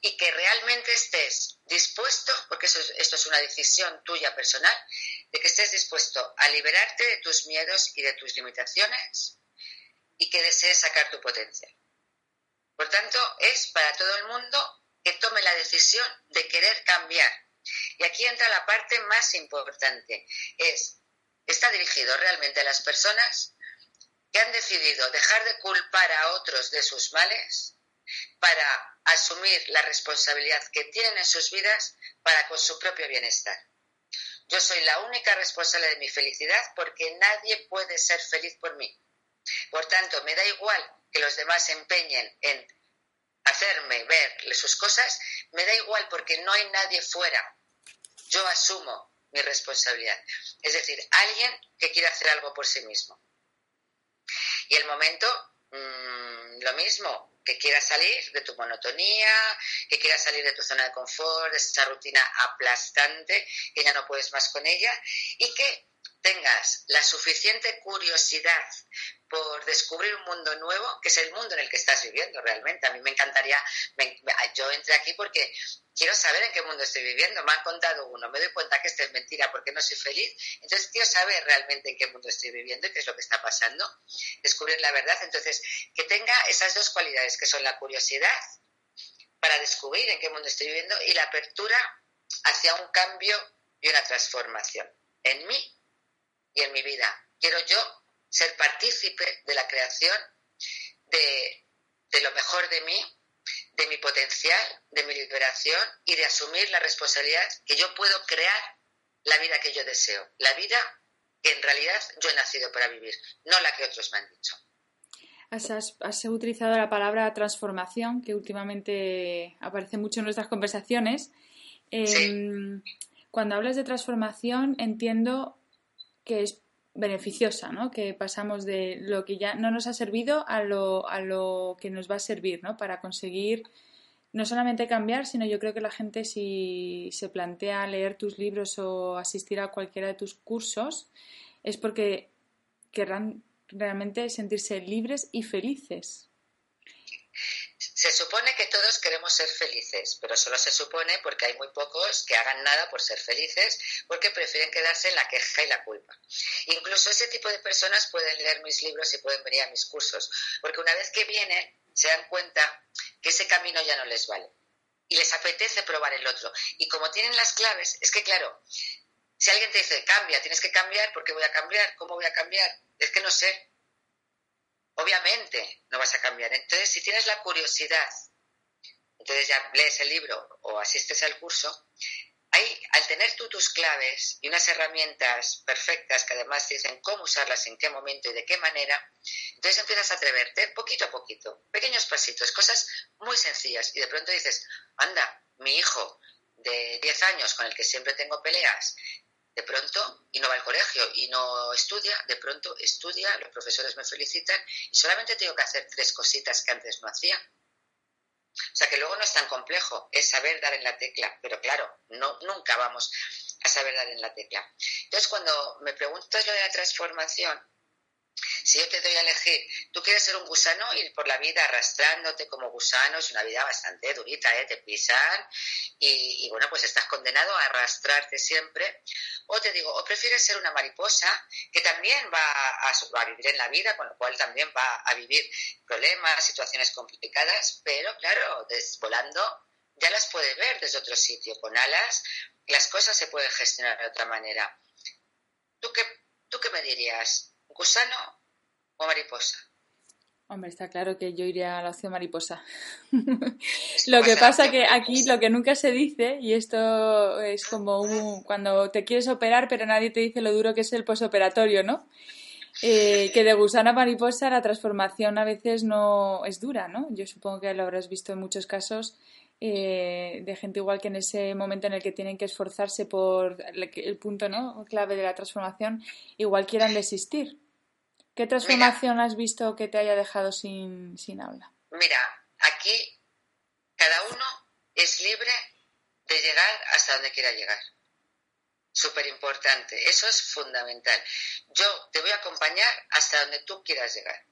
y que realmente estés dispuesto, porque esto es una decisión tuya personal, de que estés dispuesto a liberarte de tus miedos y de tus limitaciones y que desees sacar tu potencial. Por tanto, es para todo el mundo que tome la decisión de querer cambiar. Y aquí entra la parte más importante, es, está dirigido realmente a las personas que han decidido dejar de culpar a otros de sus males para asumir la responsabilidad que tienen en sus vidas para con su propio bienestar. Yo soy la única responsable de mi felicidad porque nadie puede ser feliz por mí. Por tanto, me da igual que los demás se empeñen en hacerme ver sus cosas, me da igual porque no hay nadie fuera. Yo asumo mi responsabilidad. Es decir, alguien que quiere hacer algo por sí mismo. Y el momento, mm, lo mismo, que quiera salir de tu monotonía, que quiera salir de tu zona de confort, de esa rutina aplastante, que ya no puedes más con ella, y que tengas la suficiente curiosidad por descubrir un mundo nuevo, que es el mundo en el que estás viviendo realmente. A mí me encantaría, yo entré aquí porque quiero saber en qué mundo estoy viviendo. Me han contado uno, me doy cuenta que esto es mentira porque no soy feliz. Entonces quiero saber realmente en qué mundo estoy viviendo y qué es lo que está pasando, descubrir la verdad. Entonces, que tenga esas dos cualidades, que son la curiosidad para descubrir en qué mundo estoy viviendo y la apertura hacia un cambio y una transformación en mí y en mi vida. Quiero yo ser partícipe de la creación de, lo mejor de mí, de mi potencial, de mi liberación y de asumir la responsabilidad que yo puedo crear la vida que yo deseo, la vida que en realidad yo he nacido para vivir, no la que otros me han dicho. Has, utilizado la palabra transformación, que últimamente aparece mucho en nuestras conversaciones. Em, cuando hablas de transformación, entiendo que es beneficiosa, ¿no? Que pasamos de lo que ya no nos ha servido a lo, a lo que nos va a servir, ¿no? Para conseguir no solamente cambiar, sino yo creo que la gente si se plantea leer tus libros o asistir a cualquiera de tus cursos es porque querrán realmente sentirse libres y felices. Se supone que todos queremos ser felices, pero solo se supone porque hay muy pocos que hagan nada por ser felices, porque prefieren quedarse en la queja y la culpa. Incluso ese tipo de personas pueden leer mis libros y pueden venir a mis cursos, porque una vez que vienen se dan cuenta que ese camino ya no les vale y les apetece probar el otro. Y como tienen las claves, es que claro, si alguien te dice, cambia, tienes que cambiar, ¿por qué voy a cambiar? ¿Cómo voy a cambiar? Es que no sé, obviamente no vas a cambiar. Entonces, si tienes la curiosidad, entonces ya lees el libro o asistes al curso, ahí, al tener tú tus claves y unas herramientas perfectas que además te dicen cómo usarlas, en qué momento y de qué manera, entonces empiezas a atreverte poquito a poquito, pequeños pasitos, cosas muy sencillas y de pronto dices, anda, mi hijo de 10 años con el que siempre tengo peleas, de pronto, y no va al colegio y no estudia, de pronto estudia, los profesores me felicitan y solamente tengo que hacer tres cositas que antes no hacía. O sea que luego no es tan complejo, es saber dar en la tecla, pero claro, no, nunca vamos a saber dar en la tecla. Entonces, cuando me preguntas lo de la transformación, Si yo te doy a elegir, tú quieres ser un gusano, ir por la vida arrastrándote como gusano, es una vida bastante durita, ¿eh? te pisan y, bueno, pues estás condenado a arrastrarte siempre. O te digo, o prefieres ser una mariposa que también va a, a vivir en la vida, con lo cual también va a vivir problemas, situaciones complicadas, pero claro, volando ya las puede ver desde otro sitio, con alas, las cosas se pueden gestionar de otra manera. ¿Tú qué, tú qué me dirías? ¿Gusano o mariposa? Hombre, está claro que yo iría a la opción mariposa. [LAUGHS] lo que pasa que aquí lo que nunca se dice, y esto es como un, cuando te quieres operar, pero nadie te dice lo duro que es el posoperatorio, ¿no? Eh, que de gusano a mariposa la transformación a veces no es dura, ¿no? Yo supongo que lo habrás visto en muchos casos eh, de gente igual que en ese momento en el que tienen que esforzarse por el, punto ¿no? clave de la transformación, igual quieran desistir. ¿Qué transformación has visto que te haya dejado sin, sin habla? Mira, aquí cada uno es libre de llegar hasta donde quiera llegar. Súper importante, eso es fundamental. Yo te voy a acompañar hasta donde tú quieras llegar.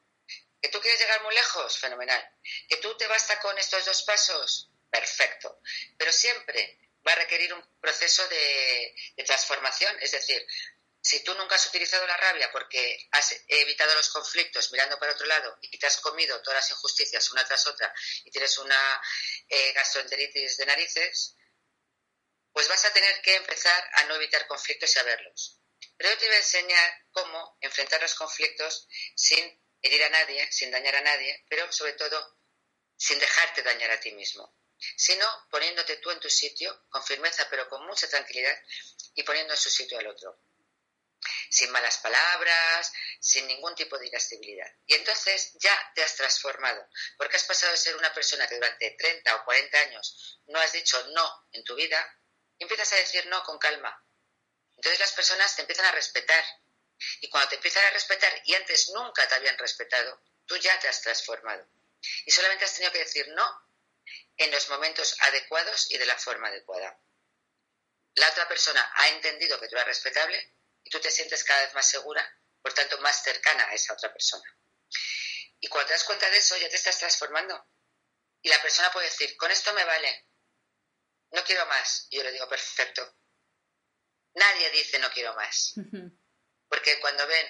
¿Que tú quieres llegar muy lejos? Fenomenal. ¿Que tú te basta con estos dos pasos? perfecto. Pero siempre va a requerir un proceso de, transformación, es decir, si tú nunca has utilizado la rabia porque has evitado los conflictos mirando para otro lado y te has comido todas las injusticias una tras otra y tienes una eh, gastroenteritis de narices, pues vas a tener que empezar a no evitar conflictos y a verlos. Pero yo te voy a enseñar cómo enfrentar los conflictos sin herir a nadie, sin dañar a nadie, pero sobre todo sin dejarte dañar a ti mismo sino poniéndote tú en tu sitio, con firmeza pero con mucha tranquilidad, y poniendo en su sitio al otro. Sin malas palabras, sin ningún tipo de irascibilidad. Y entonces ya te has transformado, porque has pasado de ser una persona que durante 30 o 40 años no has dicho no en tu vida, y empiezas a decir no con calma. Entonces las personas te empiezan a respetar. Y cuando te empiezan a respetar y antes nunca te habían respetado, tú ya te has transformado. Y solamente has tenido que decir no en los momentos adecuados y de la forma adecuada. La otra persona ha entendido que tú eres respetable tú te sientes cada vez más segura, por tanto más cercana a esa otra persona. Y cuando te das cuenta de eso, ya te estás transformando. Y la persona puede decir, con esto me vale, no quiero más. Y yo le digo, perfecto. Nadie dice no quiero más. Porque cuando ven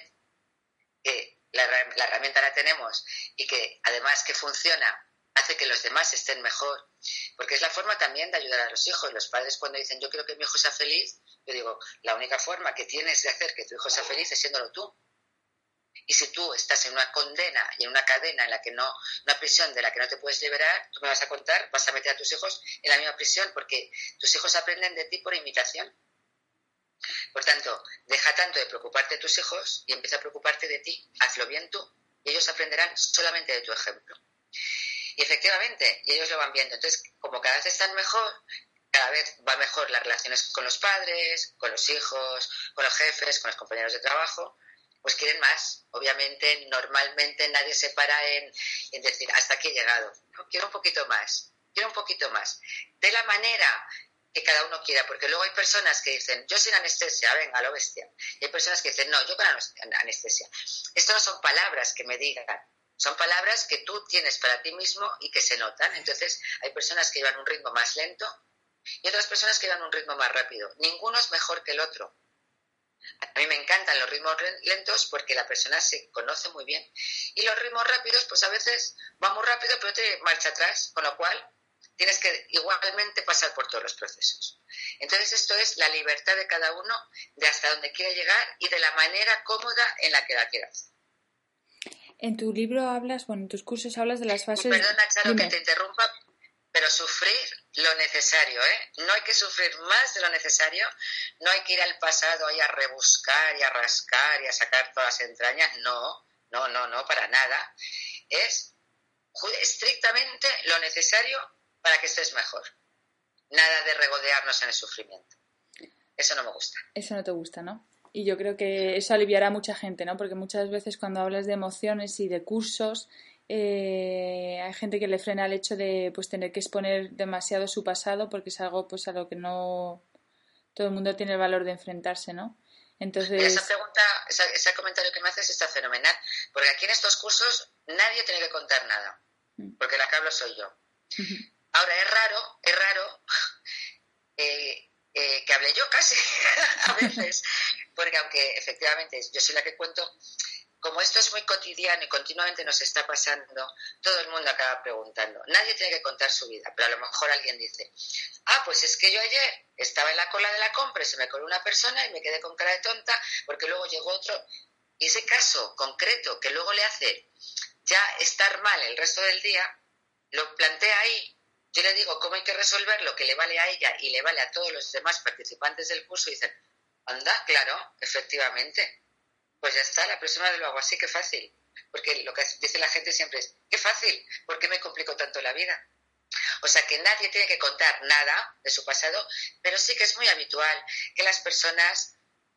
que la, la herramienta la tenemos y que además que funciona hace que los demás estén mejor, porque es la forma también de ayudar a los hijos. Los padres cuando dicen yo quiero que mi hijo sea feliz, yo digo, la única forma que tienes de hacer que tu hijo sea feliz es siéndolo tú. Y si tú estás en una condena y en una cadena en la que no, una prisión de la que no te puedes liberar, tú me vas a contar, vas a meter a tus hijos en la misma prisión porque tus hijos aprenden de ti por imitación. Por tanto, deja tanto de preocuparte de tus hijos y empieza a preocuparte de ti. Hazlo bien tú y ellos aprenderán solamente de tu ejemplo. Y efectivamente, y ellos lo van viendo. Entonces, como cada vez están mejor, cada vez va mejor las relaciones con los padres, con los hijos, con los jefes, con los compañeros de trabajo, pues quieren más. Obviamente, normalmente nadie se para en, decir, hasta aquí he llegado. quiero un poquito más, quiero un poquito más. De la manera que cada uno quiera, porque luego hay personas que dicen, yo sin anestesia, venga, lo bestia. Y hay personas que dicen, no, yo con anestesia. Esto no son palabras que me digan, son palabras que tú tienes para ti mismo y que se notan. Entonces, hay personas que llevan un ritmo más lento y otras personas que llevan un ritmo más rápido. Ninguno es mejor que el otro. A mí me encantan los ritmos lentos porque la persona se conoce muy bien. Y los ritmos rápidos, pues a veces va muy rápido, pero te marcha atrás, con lo cual tienes que igualmente pasar por todos los procesos. Entonces, esto es la libertad de cada uno de hasta dónde quiere llegar y de la manera cómoda en la que la quiera hacer. En tu libro hablas, bueno, en tus cursos hablas de las fases. Perdona, Charo, que te interrumpa, pero sufrir lo necesario, ¿eh? No hay que sufrir más de lo necesario, no hay que ir al pasado ahí a rebuscar y a rascar y a sacar todas las entrañas, no, no, no, no, para nada. Es estrictamente lo necesario para que estés mejor. Nada de regodearnos en el sufrimiento. Eso no me gusta. Eso no te gusta, ¿no? Y yo creo que eso aliviará a mucha gente, ¿no? Porque muchas veces cuando hablas de emociones y de cursos, eh, hay gente que le frena el hecho de pues tener que exponer demasiado su pasado porque es algo pues a lo que no todo el mundo tiene el valor de enfrentarse, ¿no? Entonces... esa pregunta, ese comentario que me haces está fenomenal, porque aquí en estos cursos nadie tiene que contar nada, mm. porque la que hablo soy yo. Ahora, es raro, es raro [LAUGHS] eh, eh, que hable yo casi [LAUGHS] a veces, porque aunque efectivamente yo soy la que cuento, como esto es muy cotidiano y continuamente nos está pasando, todo el mundo acaba preguntando. Nadie tiene que contar su vida, pero a lo mejor alguien dice, ah, pues es que yo ayer estaba en la cola de la compra y se me coló una persona y me quedé con cara de tonta porque luego llegó otro. Y ese caso concreto que luego le hace ya estar mal el resto del día, lo plantea ahí. Yo le digo cómo hay que resolver lo que le vale a ella y le vale a todos los demás participantes del curso y dicen, anda, claro, efectivamente pues ya está, la próxima vez lo hago así, qué fácil. Porque lo que dice la gente siempre es, qué fácil, ¿por qué me complico tanto la vida? O sea que nadie tiene que contar nada de su pasado, pero sí que es muy habitual que las personas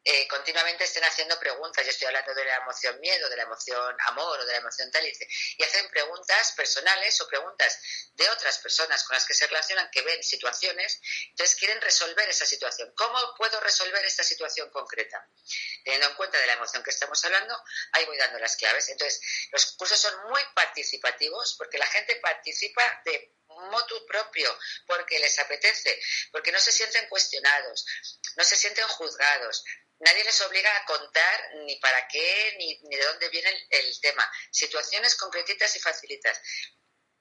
eh, continuamente estén haciendo preguntas. Yo estoy hablando de la emoción miedo, de la emoción amor o de la emoción tal, y hacen preguntas personales o preguntas de otras personas con las que se relacionan, que ven situaciones, entonces quieren resolver esa situación. ¿Cómo puedo resolver esta situación concreta? Teniendo en cuenta de la emoción que estamos hablando, ahí voy dando las claves. Entonces, los cursos son muy participativos porque la gente participa de motu propio, porque les apetece, porque no se sienten cuestionados, no se sienten juzgados, nadie les obliga a contar ni para qué ni, de dónde viene el, tema. Situaciones concretitas y facilitas.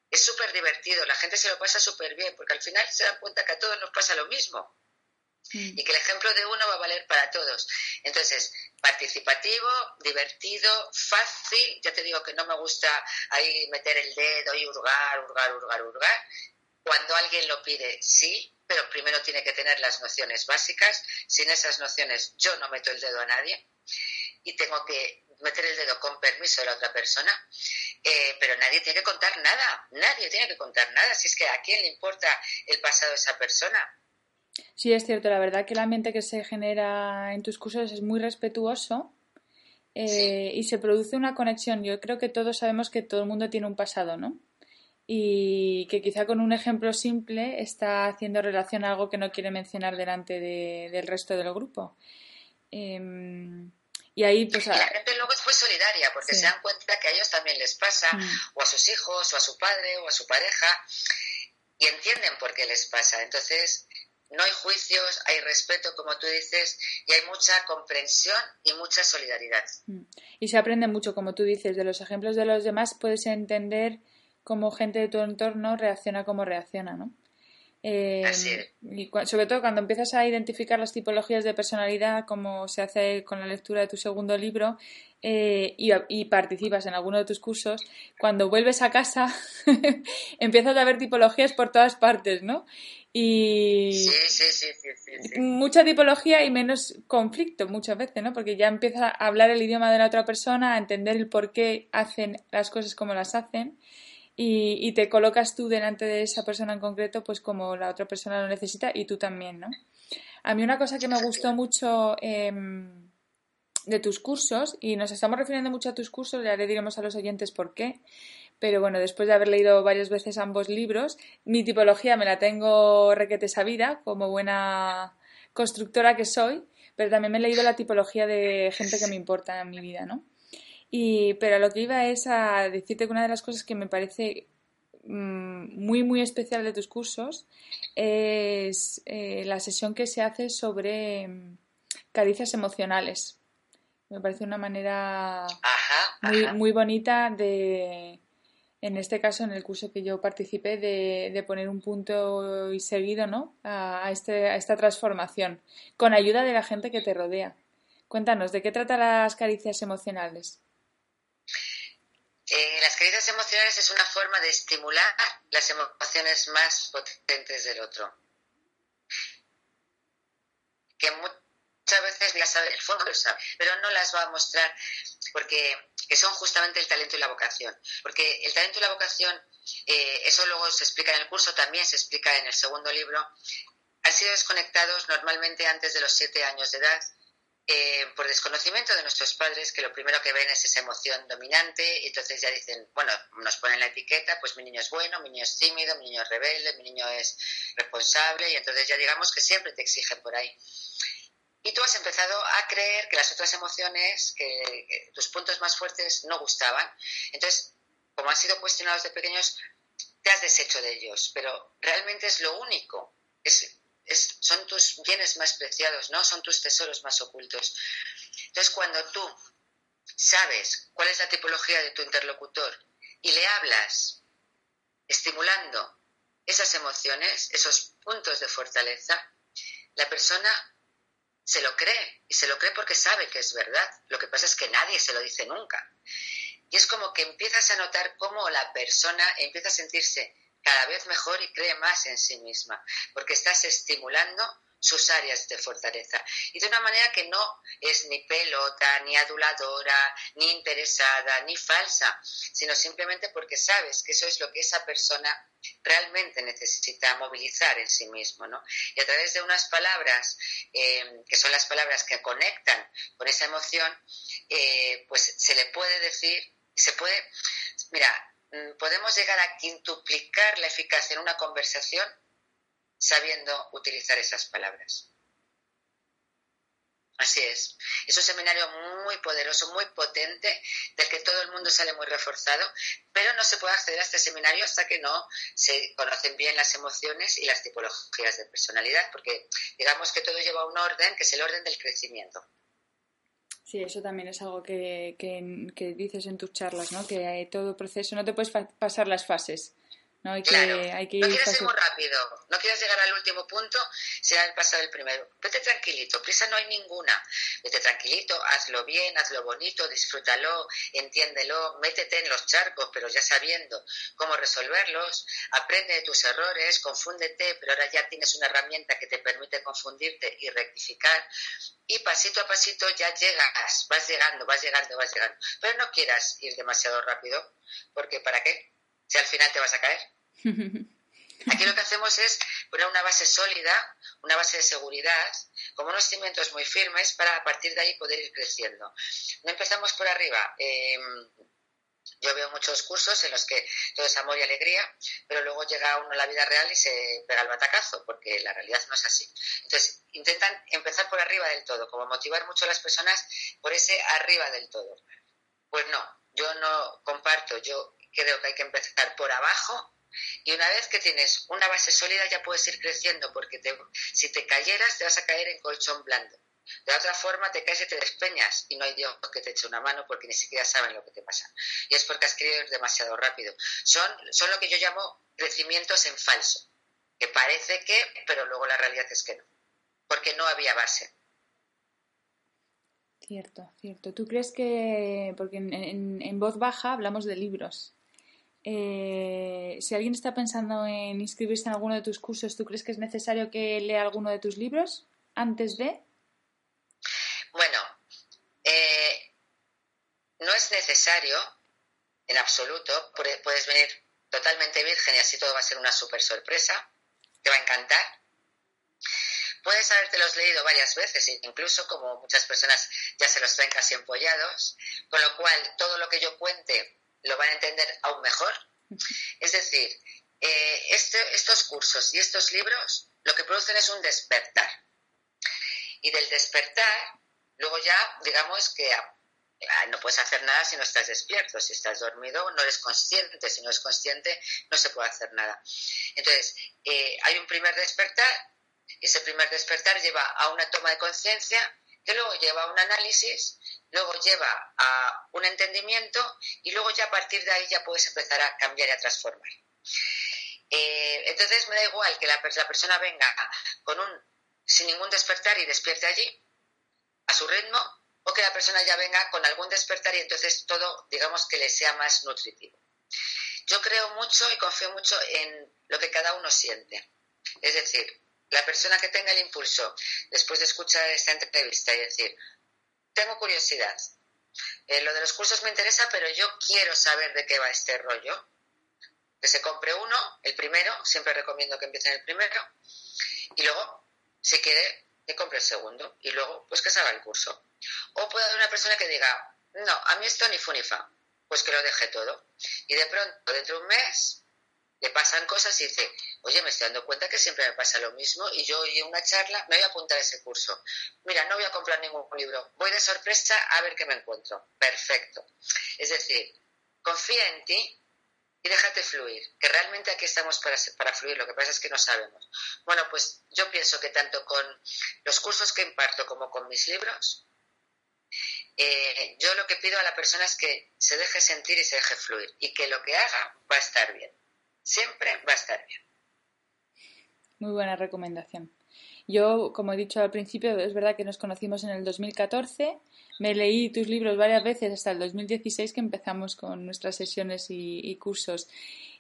Es súper divertido, la gente se lo pasa súper bien, porque al final se dan cuenta que a todos nos pasa lo mismo. Mm. Y que el ejemplo de uno va a valer para todos. Entonces, participativo, divertido, fácil. Ya te digo que no me gusta ahí meter el dedo y hurgar, hurgar, hurgar, hurgar. Cuando alguien lo pide, sí, pero primero tiene que tener las nociones básicas. Sin esas nociones yo no meto el dedo a nadie y tengo que meter el dedo con permiso de la otra persona, eh, pero nadie tiene que contar nada, nadie tiene que contar nada, si es que a quién le importa el pasado de esa persona. Sí, es cierto, la verdad que el ambiente que se genera en tus cursos es muy respetuoso eh, y se produce una conexión. Yo creo que todos sabemos que todo el mundo tiene un pasado, ¿no? Y que quizá con un ejemplo simple está haciendo relación a algo que no quiere mencionar delante del resto del grupo. Em, y ahí, pues. la gente luego es muy solidaria porque se dan cuenta que a ellos también les pasa, mm. o a sus hijos, o a su padre, o a su pareja, y entienden por qué les pasa. Entonces, no hay juicios, hay respeto, como tú dices, y hay mucha comprensión y mucha solidaridad. Mm. Y se aprende mucho, como tú dices, de los ejemplos de los demás, puedes entender cómo gente de tu entorno reacciona como reacciona, ¿no? Eh, y sobre todo cuando empiezas a identificar las tipologías de personalidad, como se hace con la lectura de tu segundo libro, eh, y, participas en alguno de tus cursos, cuando vuelves a casa [LAUGHS] empiezas a ver tipologías por todas partes, ¿no? Y sí, sí, sí, mucha tipología y menos conflicto muchas veces, ¿no? Porque ya empiezas a hablar el idioma de la otra persona, a entender el por qué hacen las cosas como las hacen y, te colocas tú delante de esa persona en concreto, pues como la otra persona lo necesita y tú también, ¿no? A mí una cosa que me gustó mucho em, de tus cursos, y nos estamos refiriendo mucho a tus cursos, ya le diremos a los oyentes por qué, pero bueno, después de haber leído varias veces ambos libros, mi tipología me la tengo requete sabida, como buena constructora que soy, pero también me he leído la tipología de gente que me importa en mi vida, ¿no? Y, pero lo que iba es a decirte que una de las cosas que me parece mm, muy, muy especial de tus cursos es eh, la sesión que se hace sobre mm, caricias emocionales. Me parece una manera muy, muy bonita de, en este caso, en el curso que yo participé, de, de poner un punto y seguido ¿no? a, este, a esta transformación, con ayuda de la gente que te rodea. Cuéntanos, ¿de qué trata las caricias emocionales? Eh, las caricias emocionales es una forma de estimular las emociones más potentes del otro. Que muchas veces ya sabe, el fondo lo sabe, pero no las va a mostrar porque son justamente el talento y la vocación. Porque el talento y la vocación, eh, eso luego se explica en el curso, también se explica en el segundo libro, han sido desconectados normalmente antes de los siete años de edad eh, por desconocimiento de nuestros padres, que lo primero que ven es esa emoción dominante, y entonces ya dicen, bueno, nos ponen la etiqueta, pues mi niño es bueno, mi niño es tímido, mi niño es rebelde, mi niño es responsable, y entonces ya digamos que siempre te exigen por ahí. Y tú has empezado a creer que las otras emociones, que, tus puntos más fuertes no gustaban. Entonces, como han sido cuestionados de pequeños, te has deshecho de ellos, pero realmente es lo único. Son tus bienes más preciados, ¿no? Son tus tesoros más ocultos. Entonces, cuando tú sabes cuál es la tipología de tu interlocutor y le hablas estimulando esas emociones, esos puntos de fortaleza, la persona se lo cree y se lo cree porque sabe que es verdad. Lo que pasa es que nadie se lo dice nunca. Y es como que empiezas a notar cómo la persona empieza a sentirse cada vez mejor y cree más en sí misma, porque estás estimulando sus áreas de fortaleza. Y de una manera que no es ni pelota, ni aduladora, ni interesada, ni falsa, sino simplemente porque sabes que eso es lo que esa persona realmente necesita movilizar en sí mismo. ¿no? Y a través de unas palabras, eh, que son las palabras que conectan con esa emoción, eh, pues se le puede decir, se puede, mira, podemos llegar a quintuplicar la eficacia en una conversación sabiendo utilizar esas palabras. Así es. Es un seminario muy poderoso, muy potente, del que todo el mundo sale muy reforzado, pero no se puede acceder a este seminario hasta que no se conocen bien las emociones y las tipologías de personalidad, porque digamos que todo lleva un orden, que es el orden del crecimiento. Sí, eso también es algo que, que, dices en tus charlas, ¿no? Que todo proceso, no te puedes pasar las fases no, hay que, claro. no quieres ir muy rápido, no quieres llegar al último punto sin haber pasado el primero. Vete tranquilito, prisa no hay ninguna. Vete tranquilito, hazlo bien, hazlo bonito, disfrútalo, entiéndelo, métete en los charcos, pero ya sabiendo cómo resolverlos, aprende de tus errores, confúndete, pero ahora ya tienes una herramienta que te permite confundirte y rectificar. Y pasito a pasito ya llegas, vas llegando, vas llegando, vas llegando. Pero no quieras ir demasiado rápido, porque ¿para qué? Si al final te vas a caer. Aquí lo que hacemos es poner una base sólida, una base de seguridad, como unos cimientos muy firmes para a partir de ahí poder ir creciendo. No empezamos por arriba. Em, yo veo muchos cursos en los que todo es amor y alegría, pero luego llega uno a la vida real y se pega el batacazo, porque la realidad no es así. Entonces, intentan empezar por arriba del todo, como motivar mucho a las personas por ese arriba del todo. Pues no, yo no comparto, yo creo que hay que empezar por abajo y una vez que tienes una base sólida ya puedes ir creciendo, porque si te cayeras te vas a caer en colchón blando. De otra forma te caes y te despeñas y no hay Dios que te eche una mano porque ni siquiera saben lo que te pasa. Y es porque has querido ir demasiado rápido. Son, son lo que yo llamo crecimientos en falso, que parece que, pero luego la realidad es que no, porque no había base. Cierto, cierto. ¿Tú crees que, porque en voz baja hablamos de libros, eh, si alguien está pensando en inscribirse en alguno de tus cursos, ¿tú crees que es necesario que lea alguno de tus libros antes de? Bueno, eh, no es necesario en absoluto. Puedes venir totalmente virgen y así todo va a ser una súper sorpresa. Te va a encantar. Puedes habértelos leído varias veces, incluso como muchas personas ya se los traen casi empollados, con lo cual todo lo que yo cuente lo van a entender aún mejor. Es decir, eh, este, estos cursos y estos libros lo que producen es un despertar. Y del despertar, luego ya, digamos que ah, no puedes hacer nada si no estás despierto. Si estás dormido, no eres consciente. Si no eres consciente, no se puede hacer nada. Entonces, eh, hay un primer despertar. Ese primer despertar lleva a una toma de conciencia que luego lleva a un análisis, luego lleva a un entendimiento y luego ya a partir de ahí ya puedes empezar a cambiar y a transformar. Eh, entonces me da igual que la, persona venga con un, sin ningún despertar y despierte allí, a su ritmo, o que la persona ya venga con algún despertar y entonces todo, digamos, que le sea más nutritivo. Yo creo mucho y confío mucho en lo que cada uno siente. Es decir, la persona que tenga el impulso, después de escuchar esta entrevista y decir, tengo curiosidad, eh, lo de los cursos me interesa, pero yo quiero saber de qué va este rollo, que se compre uno, el primero, siempre recomiendo que empiecen el primero, y luego, si quiere, que compre el segundo, y luego, pues que se haga el curso. O puede haber una persona que diga, no, a mí esto ni funifa, pues que lo deje todo. Y de pronto, dentro de un mes, le pasan cosas y dice, oye, me estoy dando cuenta que siempre me pasa lo mismo y yo oí una charla, me voy a apuntar a ese curso. Mira, no voy a comprar ningún libro, voy de sorpresa a ver qué me encuentro. Perfecto. Es decir, confía en ti y déjate fluir, que realmente aquí estamos para, para fluir, lo que pasa es que no sabemos. Bueno, pues yo pienso que tanto con los cursos que imparto como con mis libros, eh, yo lo que pido a la persona es que se deje sentir y se deje fluir y que lo que haga va a estar bien. Siempre va a estar bien. Muy buena recomendación. Yo, como he dicho al principio, es verdad que nos conocimos en el 2014. Me leí tus libros varias veces hasta el 2016 que empezamos con nuestras sesiones y, cursos.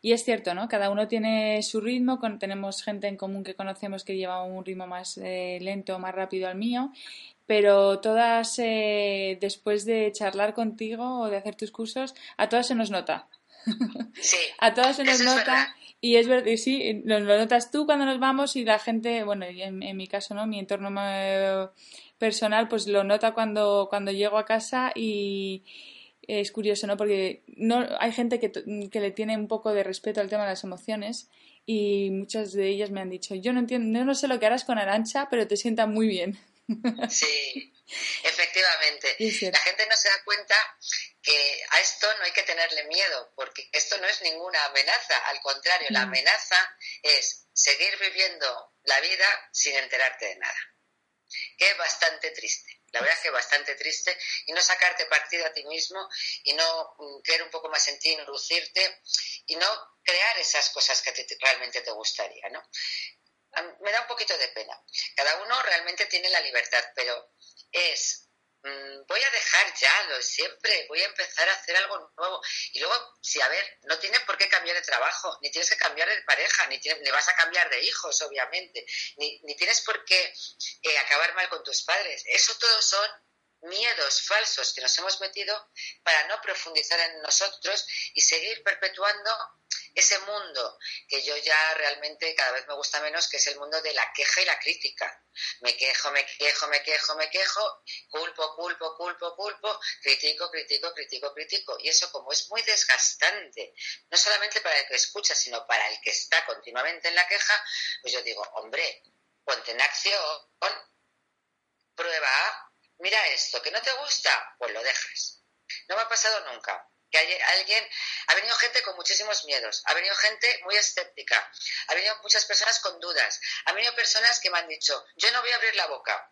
Y es cierto, ¿no? Cada uno tiene su ritmo, tenemos gente en común que conocemos que lleva un ritmo más eh, lento, más rápido al mío, pero todas, eh, después de charlar contigo o de hacer tus cursos, a todas se nos nota. Sí, [LAUGHS] a todas se nos nota y es verdad, sí, nos lo notas tú cuando nos vamos y la gente, bueno, en, en mi caso, ¿no? Mi entorno personal, pues lo nota cuando, cuando llego a casa y es curioso, ¿no? Porque no, hay gente que, que le tiene un poco de respeto al tema de las emociones y muchas de ellas me han dicho, yo no entiendo, no sé lo que harás con Arancha, pero te sienta muy bien. Sí, [LAUGHS] efectivamente. La gente no se da cuenta que a esto no hay que tenerle miedo, porque esto no es ninguna amenaza, al contrario, la mm. amenaza es seguir viviendo la vida sin enterarte de nada, que es bastante triste. La verdad es que es bastante triste y no sacarte partido a ti mismo y no mm, creer un poco más en ti, no lucirte y no crear esas cosas que realmente te gustaría, ¿no? me da un poquito de pena. Cada uno realmente tiene la libertad, pero es, mm, voy a dejar ya lo siempre, voy a empezar a hacer algo nuevo. Y luego, si a ver, no tienes por qué cambiar de trabajo, ni tienes que cambiar de pareja, ni, tienes, vas a cambiar de hijos, obviamente, ni, ni tienes por qué eh, acabar mal con tus padres. Eso todo son miedos falsos que nos hemos metido para no profundizar en nosotros y seguir perpetuando ese mundo que yo ya realmente cada vez me gusta menos, que es el mundo de la queja y la crítica. Me quejo, me quejo, me quejo, me quejo, culpo, culpo, culpo, culpo, critico, critico, critico, critico. Y eso como es muy desgastante, no solamente para el que escucha, sino para el que está continuamente en la queja, pues yo digo, hombre, ponte en acción, prueba, mira esto, que no te gusta, pues lo dejas. No me ha pasado nunca que hay alguien, ha venido gente con muchísimos miedos, ha venido gente muy escéptica, ha venido muchas personas con dudas, ha venido personas que me han dicho, yo no voy a abrir la boca,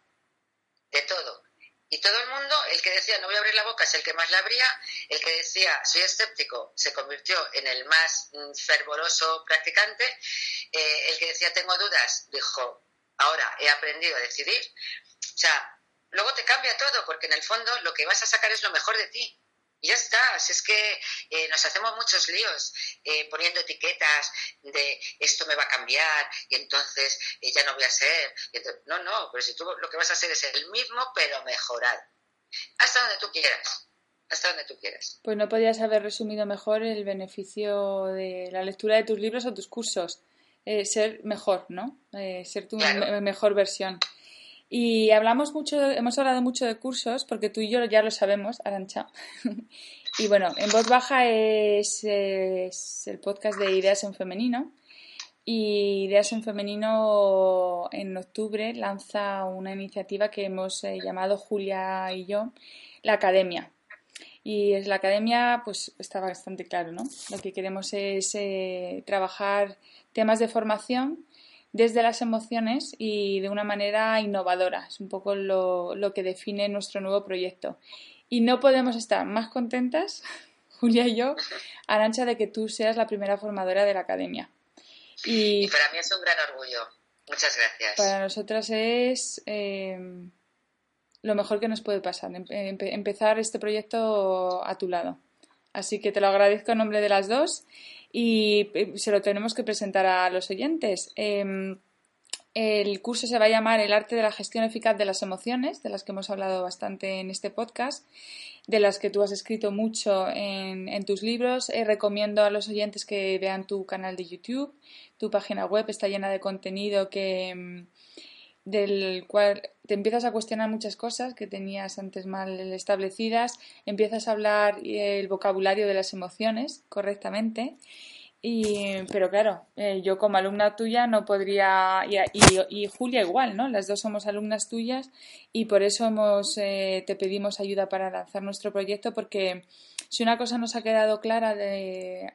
de todo. Y todo el mundo, el que decía no voy a abrir la boca es el que más la abría, el que decía soy escéptico se convirtió en el más mm, fervoroso practicante, eh, el que decía tengo dudas dijo ahora he aprendido a decidir. O sea, luego te cambia todo porque en el fondo lo que vas a sacar es lo mejor de ti. Y ya está, es que eh, nos hacemos muchos líos eh, poniendo etiquetas de esto me va a cambiar y entonces eh, ya no voy a ser. no, no, pero si tú lo que vas a hacer es el mismo pero mejorado. Hasta donde tú quieras. Hasta donde tú quieras. Pues no podías haber resumido mejor el beneficio de la lectura de tus libros o tus cursos. ser mejor, ¿no? ser tu mejor versión. Y hablamos mucho, hemos hablado mucho de cursos, porque tú y yo ya lo sabemos, Arancha. [LAUGHS] y bueno, en voz baja es, el podcast de Ideas en Femenino. Y Ideas en Femenino en octubre lanza una iniciativa que hemos eh, llamado Julia y yo, la Academia. Y es la academia, pues está bastante claro, ¿no? Lo que queremos es eh, trabajar temas de formación desde las emociones y de una manera innovadora. Es un poco lo, que define nuestro nuevo proyecto. Y no podemos estar más contentas, [LAUGHS] Julia y yo, Arancha, de que tú seas la primera formadora de la academia. Y, para mí es un gran orgullo. Muchas gracias. Para nosotras es eh, lo mejor que nos puede pasar, empezar este proyecto a tu lado. Así que te lo agradezco en nombre de las dos y eh, se lo tenemos que presentar a los oyentes. Em, el curso se va a llamar El arte de la gestión eficaz de las emociones, de las que hemos hablado bastante en este podcast, de las que tú has escrito mucho en, tus libros. Eh, recomiendo a los oyentes que vean tu canal de YouTube, tu página web está llena de contenido que em, del cual te empiezas a cuestionar muchas cosas que tenías antes mal establecidas, empiezas a hablar el vocabulario de las emociones correctamente Y, pero claro, eh, yo como alumna tuya no podría, y, y, Julia igual, ¿no? Las dos somos alumnas tuyas y por eso hemos, eh, te pedimos ayuda para lanzar nuestro proyecto porque si una cosa nos ha quedado clara de,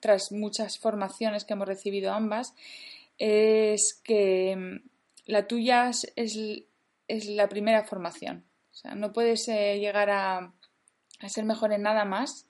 tras muchas formaciones que hemos recibido ambas, es que mm, la tuya es, es la primera formación. O sea, no puedes eh, llegar a, a ser mejor en nada más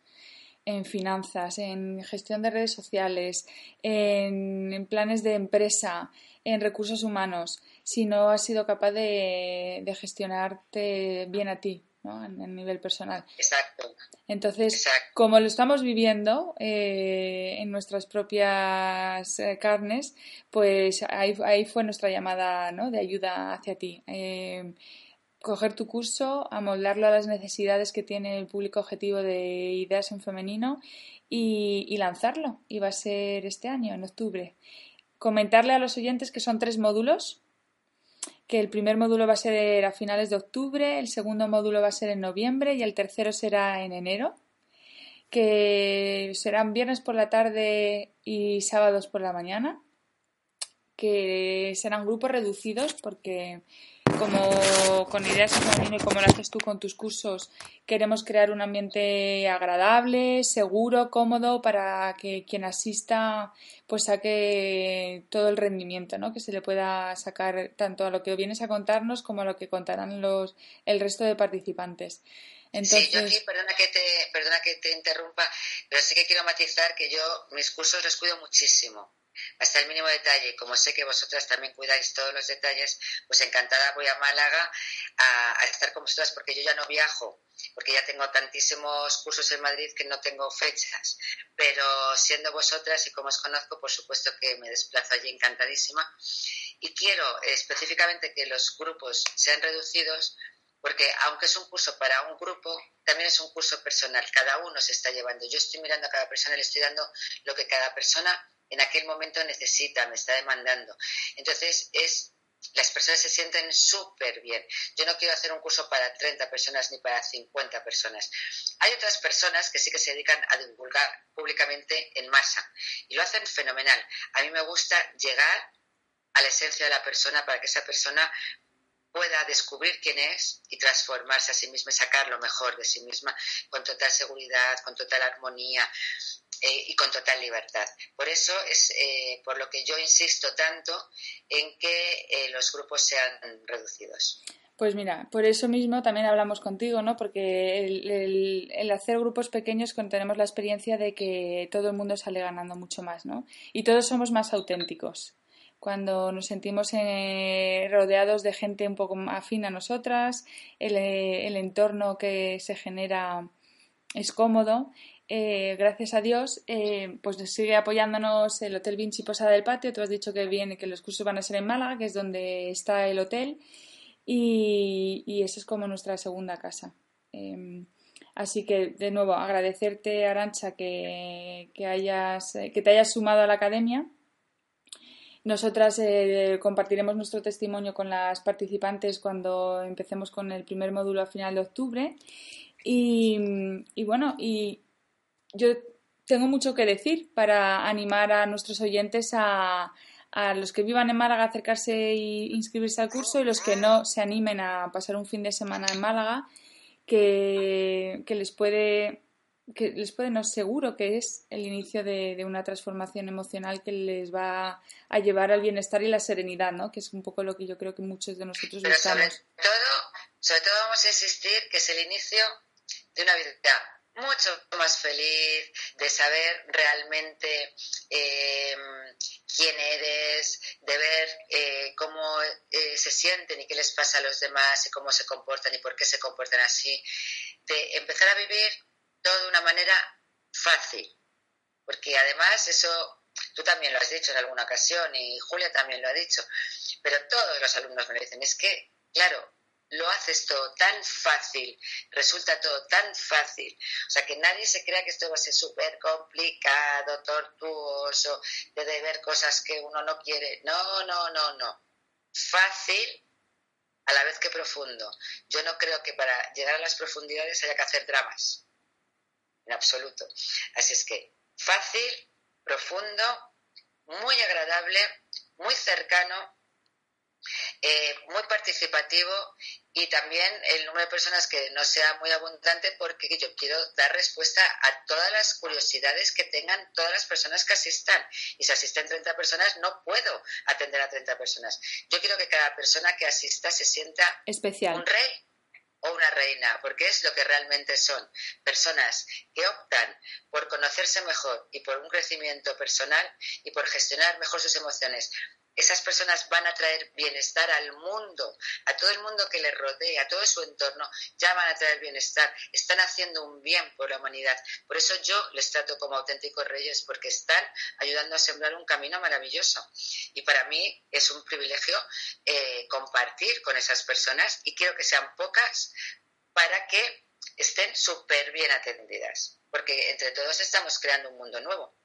en finanzas, en gestión de redes sociales, en, planes de empresa, en recursos humanos, si no has sido capaz de, gestionarte bien a ti, ¿no? En, el nivel personal. Exacto. Entonces, como lo estamos viviendo eh, en nuestras propias eh, carnes, pues ahí, ahí, fue nuestra llamada ¿no? de ayuda hacia ti. Eh, coger tu curso, amoldarlo a las necesidades que tiene el público objetivo de ideas en femenino y, lanzarlo. Y va a ser este año, en octubre. Comentarle a los oyentes que son tres módulos, que el primer módulo va a ser a finales de octubre, el segundo módulo va a ser en noviembre y el tercero será en enero, que serán viernes por la tarde y sábados por la mañana, que serán grupos reducidos porque como con ideas y como lo haces tú con tus cursos, queremos crear un ambiente agradable, seguro, cómodo para que quien asista pues saque todo el rendimiento, ¿no? Que se le pueda sacar tanto a lo que vienes a contarnos como a lo que contarán los el resto de participantes. Entonces... Sí, yo aquí, perdona que, te, perdona que te interrumpa, pero sí que quiero matizar que yo mis cursos los cuido muchísimo hasta el mínimo detalle. Como sé que vosotras también cuidáis todos los detalles, pues encantada voy a Málaga a, estar con vosotras porque yo ya no viajo, porque ya tengo tantísimos cursos en Madrid que no tengo fechas. Pero siendo vosotras y como os conozco, por supuesto que me desplazo allí encantadísima. Y quiero específicamente que los grupos sean reducidos porque aunque es un curso para un grupo, también es un curso personal. Cada uno se está llevando. Yo estoy mirando a cada persona le estoy dando lo que cada persona en aquel momento necesita, me está demandando. Entonces, es las personas se sienten súper bien. Yo no quiero hacer un curso para 30 personas ni para 50 personas. Hay otras personas que sí que se dedican a divulgar públicamente en masa y lo hacen fenomenal. A mí me gusta llegar a la esencia de la persona para que esa persona pueda descubrir quién es y transformarse a sí misma y sacar lo mejor de sí misma con total seguridad, con total armonía, eh, y con total libertad. Por eso es eh, por lo que yo insisto tanto en que eh, los grupos sean reducidos. Pues mira, por eso mismo también hablamos contigo, ¿no? Porque el, hacer grupos pequeños tenemos la experiencia de que todo el mundo sale ganando mucho más, ¿no? Y todos somos más auténticos. Cuando nos sentimos rodeados de gente un poco afín a nosotras, el, el entorno que se genera es cómodo eh, gracias a Dios, eh, pues sigue apoyándonos el Hotel Vinci Posada del Patio. Tú has dicho que viene, que los cursos van a ser en Málaga, que es donde está el hotel, y, y esa es como nuestra segunda casa. Em, así que, de nuevo, agradecerte, Arancha, que, hayas, que te hayas sumado a la academia. Nosotras eh, compartiremos nuestro testimonio con las participantes cuando empecemos con el primer módulo a final de octubre. Y bueno, y, yo tengo mucho que decir para animar a nuestros oyentes a, a los que vivan en Málaga a acercarse e inscribirse al curso y los que no se animen a pasar un fin de semana en Málaga, que, les puede que les puede, no seguro que es el inicio de, una transformación emocional que les va a llevar al bienestar y la serenidad, ¿no? Que es un poco lo que yo creo que muchos de nosotros buscamos. Sobre todo, sobre todo vamos a insistir que es el inicio de una vida mucho más feliz de saber realmente em, quién eres, de ver eh, cómo eh, se sienten y qué les pasa a los demás y cómo se comportan y por qué se comportan así, de empezar a vivir todo de una manera fácil, porque además eso tú también lo has dicho en alguna ocasión y Julia también lo ha dicho, pero todos los alumnos me dicen, es que, claro, lo haces todo tan fácil, resulta todo tan fácil. O sea, que nadie se crea que esto va a ser súper complicado, tortuoso, de ver cosas que uno no quiere. No, no, no, no. Fácil a la vez que profundo. Yo no creo que para llegar a las profundidades haya que hacer dramas. En absoluto. Así es que fácil profundo, muy agradable, muy cercano, eh, muy participativo y también el número de personas que no sea muy abundante porque yo quiero dar respuesta a todas las curiosidades que tengan todas las personas que asistan. Y si asisten 30 personas, no puedo atender a 30 personas. Yo quiero que cada persona que asista se sienta especial. Un rey o una reina, porque es lo que realmente son. Personas que optan por conocerse mejor y por un crecimiento personal y por gestionar mejor sus emociones esas personas van a traer bienestar al mundo, a todo el mundo que les rodea, a todo su entorno, ya van a traer bienestar, están haciendo un bien por la humanidad. Por eso yo les trato como auténticos reyes, porque están ayudando a sembrar un camino maravilloso. Y para mí es un privilegio eh, compartir con esas personas y quiero que sean pocas para que estén súper bien atendidas, porque entre todos estamos creando un mundo nuevo.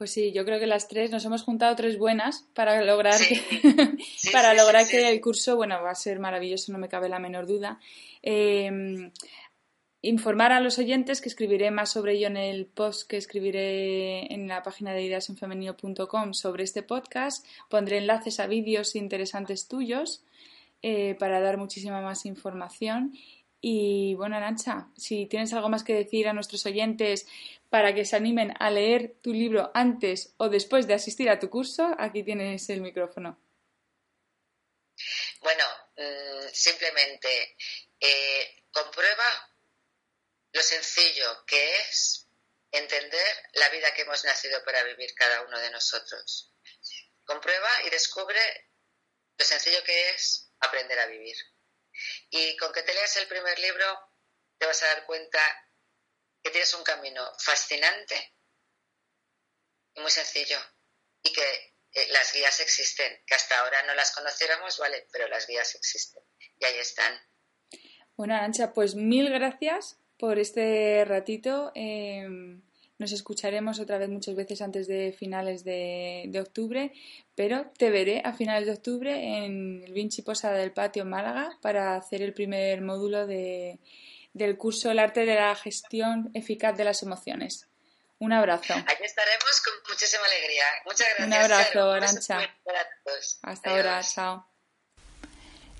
Pues sí, yo creo que las tres nos hemos juntado tres buenas para lograr que, [LAUGHS] para lograr que el curso, bueno, va a ser maravilloso, no me cabe la menor duda. Em, informar a los oyentes que escribiré más sobre ello en el post que escribiré en la página de ideasenfemenino.com sobre este podcast. Pondré enlaces a vídeos interesantes tuyos eh, para dar muchísima más información. Y bueno, Arancha, si tienes algo más que decir a nuestros oyentes para que se animen a leer tu libro antes o después de asistir a tu curso, aquí tienes el micrófono. Bueno, mm, simplemente eh, comprueba lo sencillo que es entender la vida que hemos nacido para vivir cada uno de nosotros. Comprueba y descubre lo sencillo que es aprender a vivir. Y con que te leas el primer libro, te vas a dar cuenta que tienes un camino fascinante y muy sencillo y que eh, las guías existen, que hasta ahora no las conociéramos, vale, pero las guías existen y ahí están. Bueno, Arancha, pues mil gracias por este ratito. Em, nos escucharemos otra vez muchas veces antes de finales de, de, octubre, pero te veré a finales de octubre en el Vinci Posada del Patio Málaga para hacer el primer módulo de, del curso El arte de la gestión eficaz de las emociones. Un abrazo. Aquí estaremos con muchísima alegría. Muchas gracias. Un abrazo, Arancha. Hasta ahora, chao.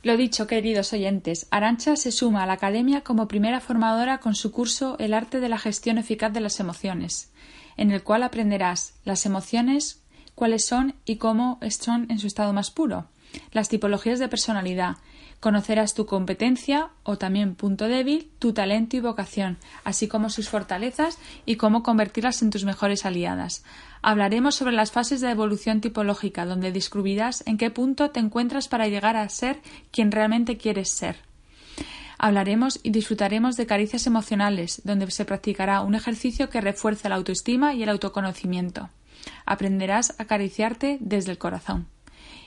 Lo dicho, queridos oyentes, Arancha se suma a la Academia como primera formadora con su curso El arte de la gestión eficaz de las emociones, en el cual aprenderás las emociones, cuáles son y cómo son en su estado más puro, las tipologías de personalidad, Conocerás tu competencia o también punto débil, tu talento y vocación, así como sus fortalezas y cómo convertirlas en tus mejores aliadas. Hablaremos sobre las fases de evolución tipológica, donde descubrirás en qué punto te encuentras para llegar a ser quien realmente quieres ser. Hablaremos y disfrutaremos de caricias emocionales, donde se practicará un ejercicio que refuerce la autoestima y el autoconocimiento. Aprenderás a acariciarte desde el corazón.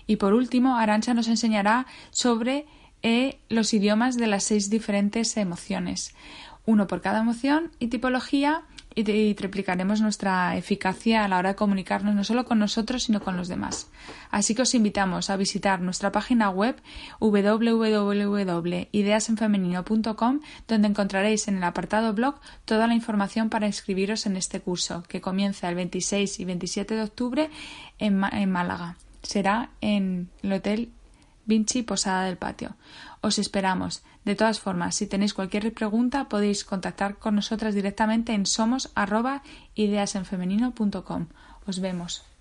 Y por último, Arancha nos enseñará sobre e los idiomas de las seis diferentes emociones, uno por cada emoción y tipología, y, triplicaremos nuestra eficacia a la hora de comunicarnos no solo con nosotros, sino con los demás. Así que os invitamos a visitar nuestra página web www.ideasenfemenino.com, donde encontraréis en el apartado blog toda la información para inscribiros en este curso, que comienza el 26 y 27 de octubre en Málaga. Será en el Hotel Vinci Posada del Patio. Os esperamos. De todas formas, si tenéis cualquier pregunta, podéis contactar con nosotras directamente en somos ideasenfemenino.com. Os vemos.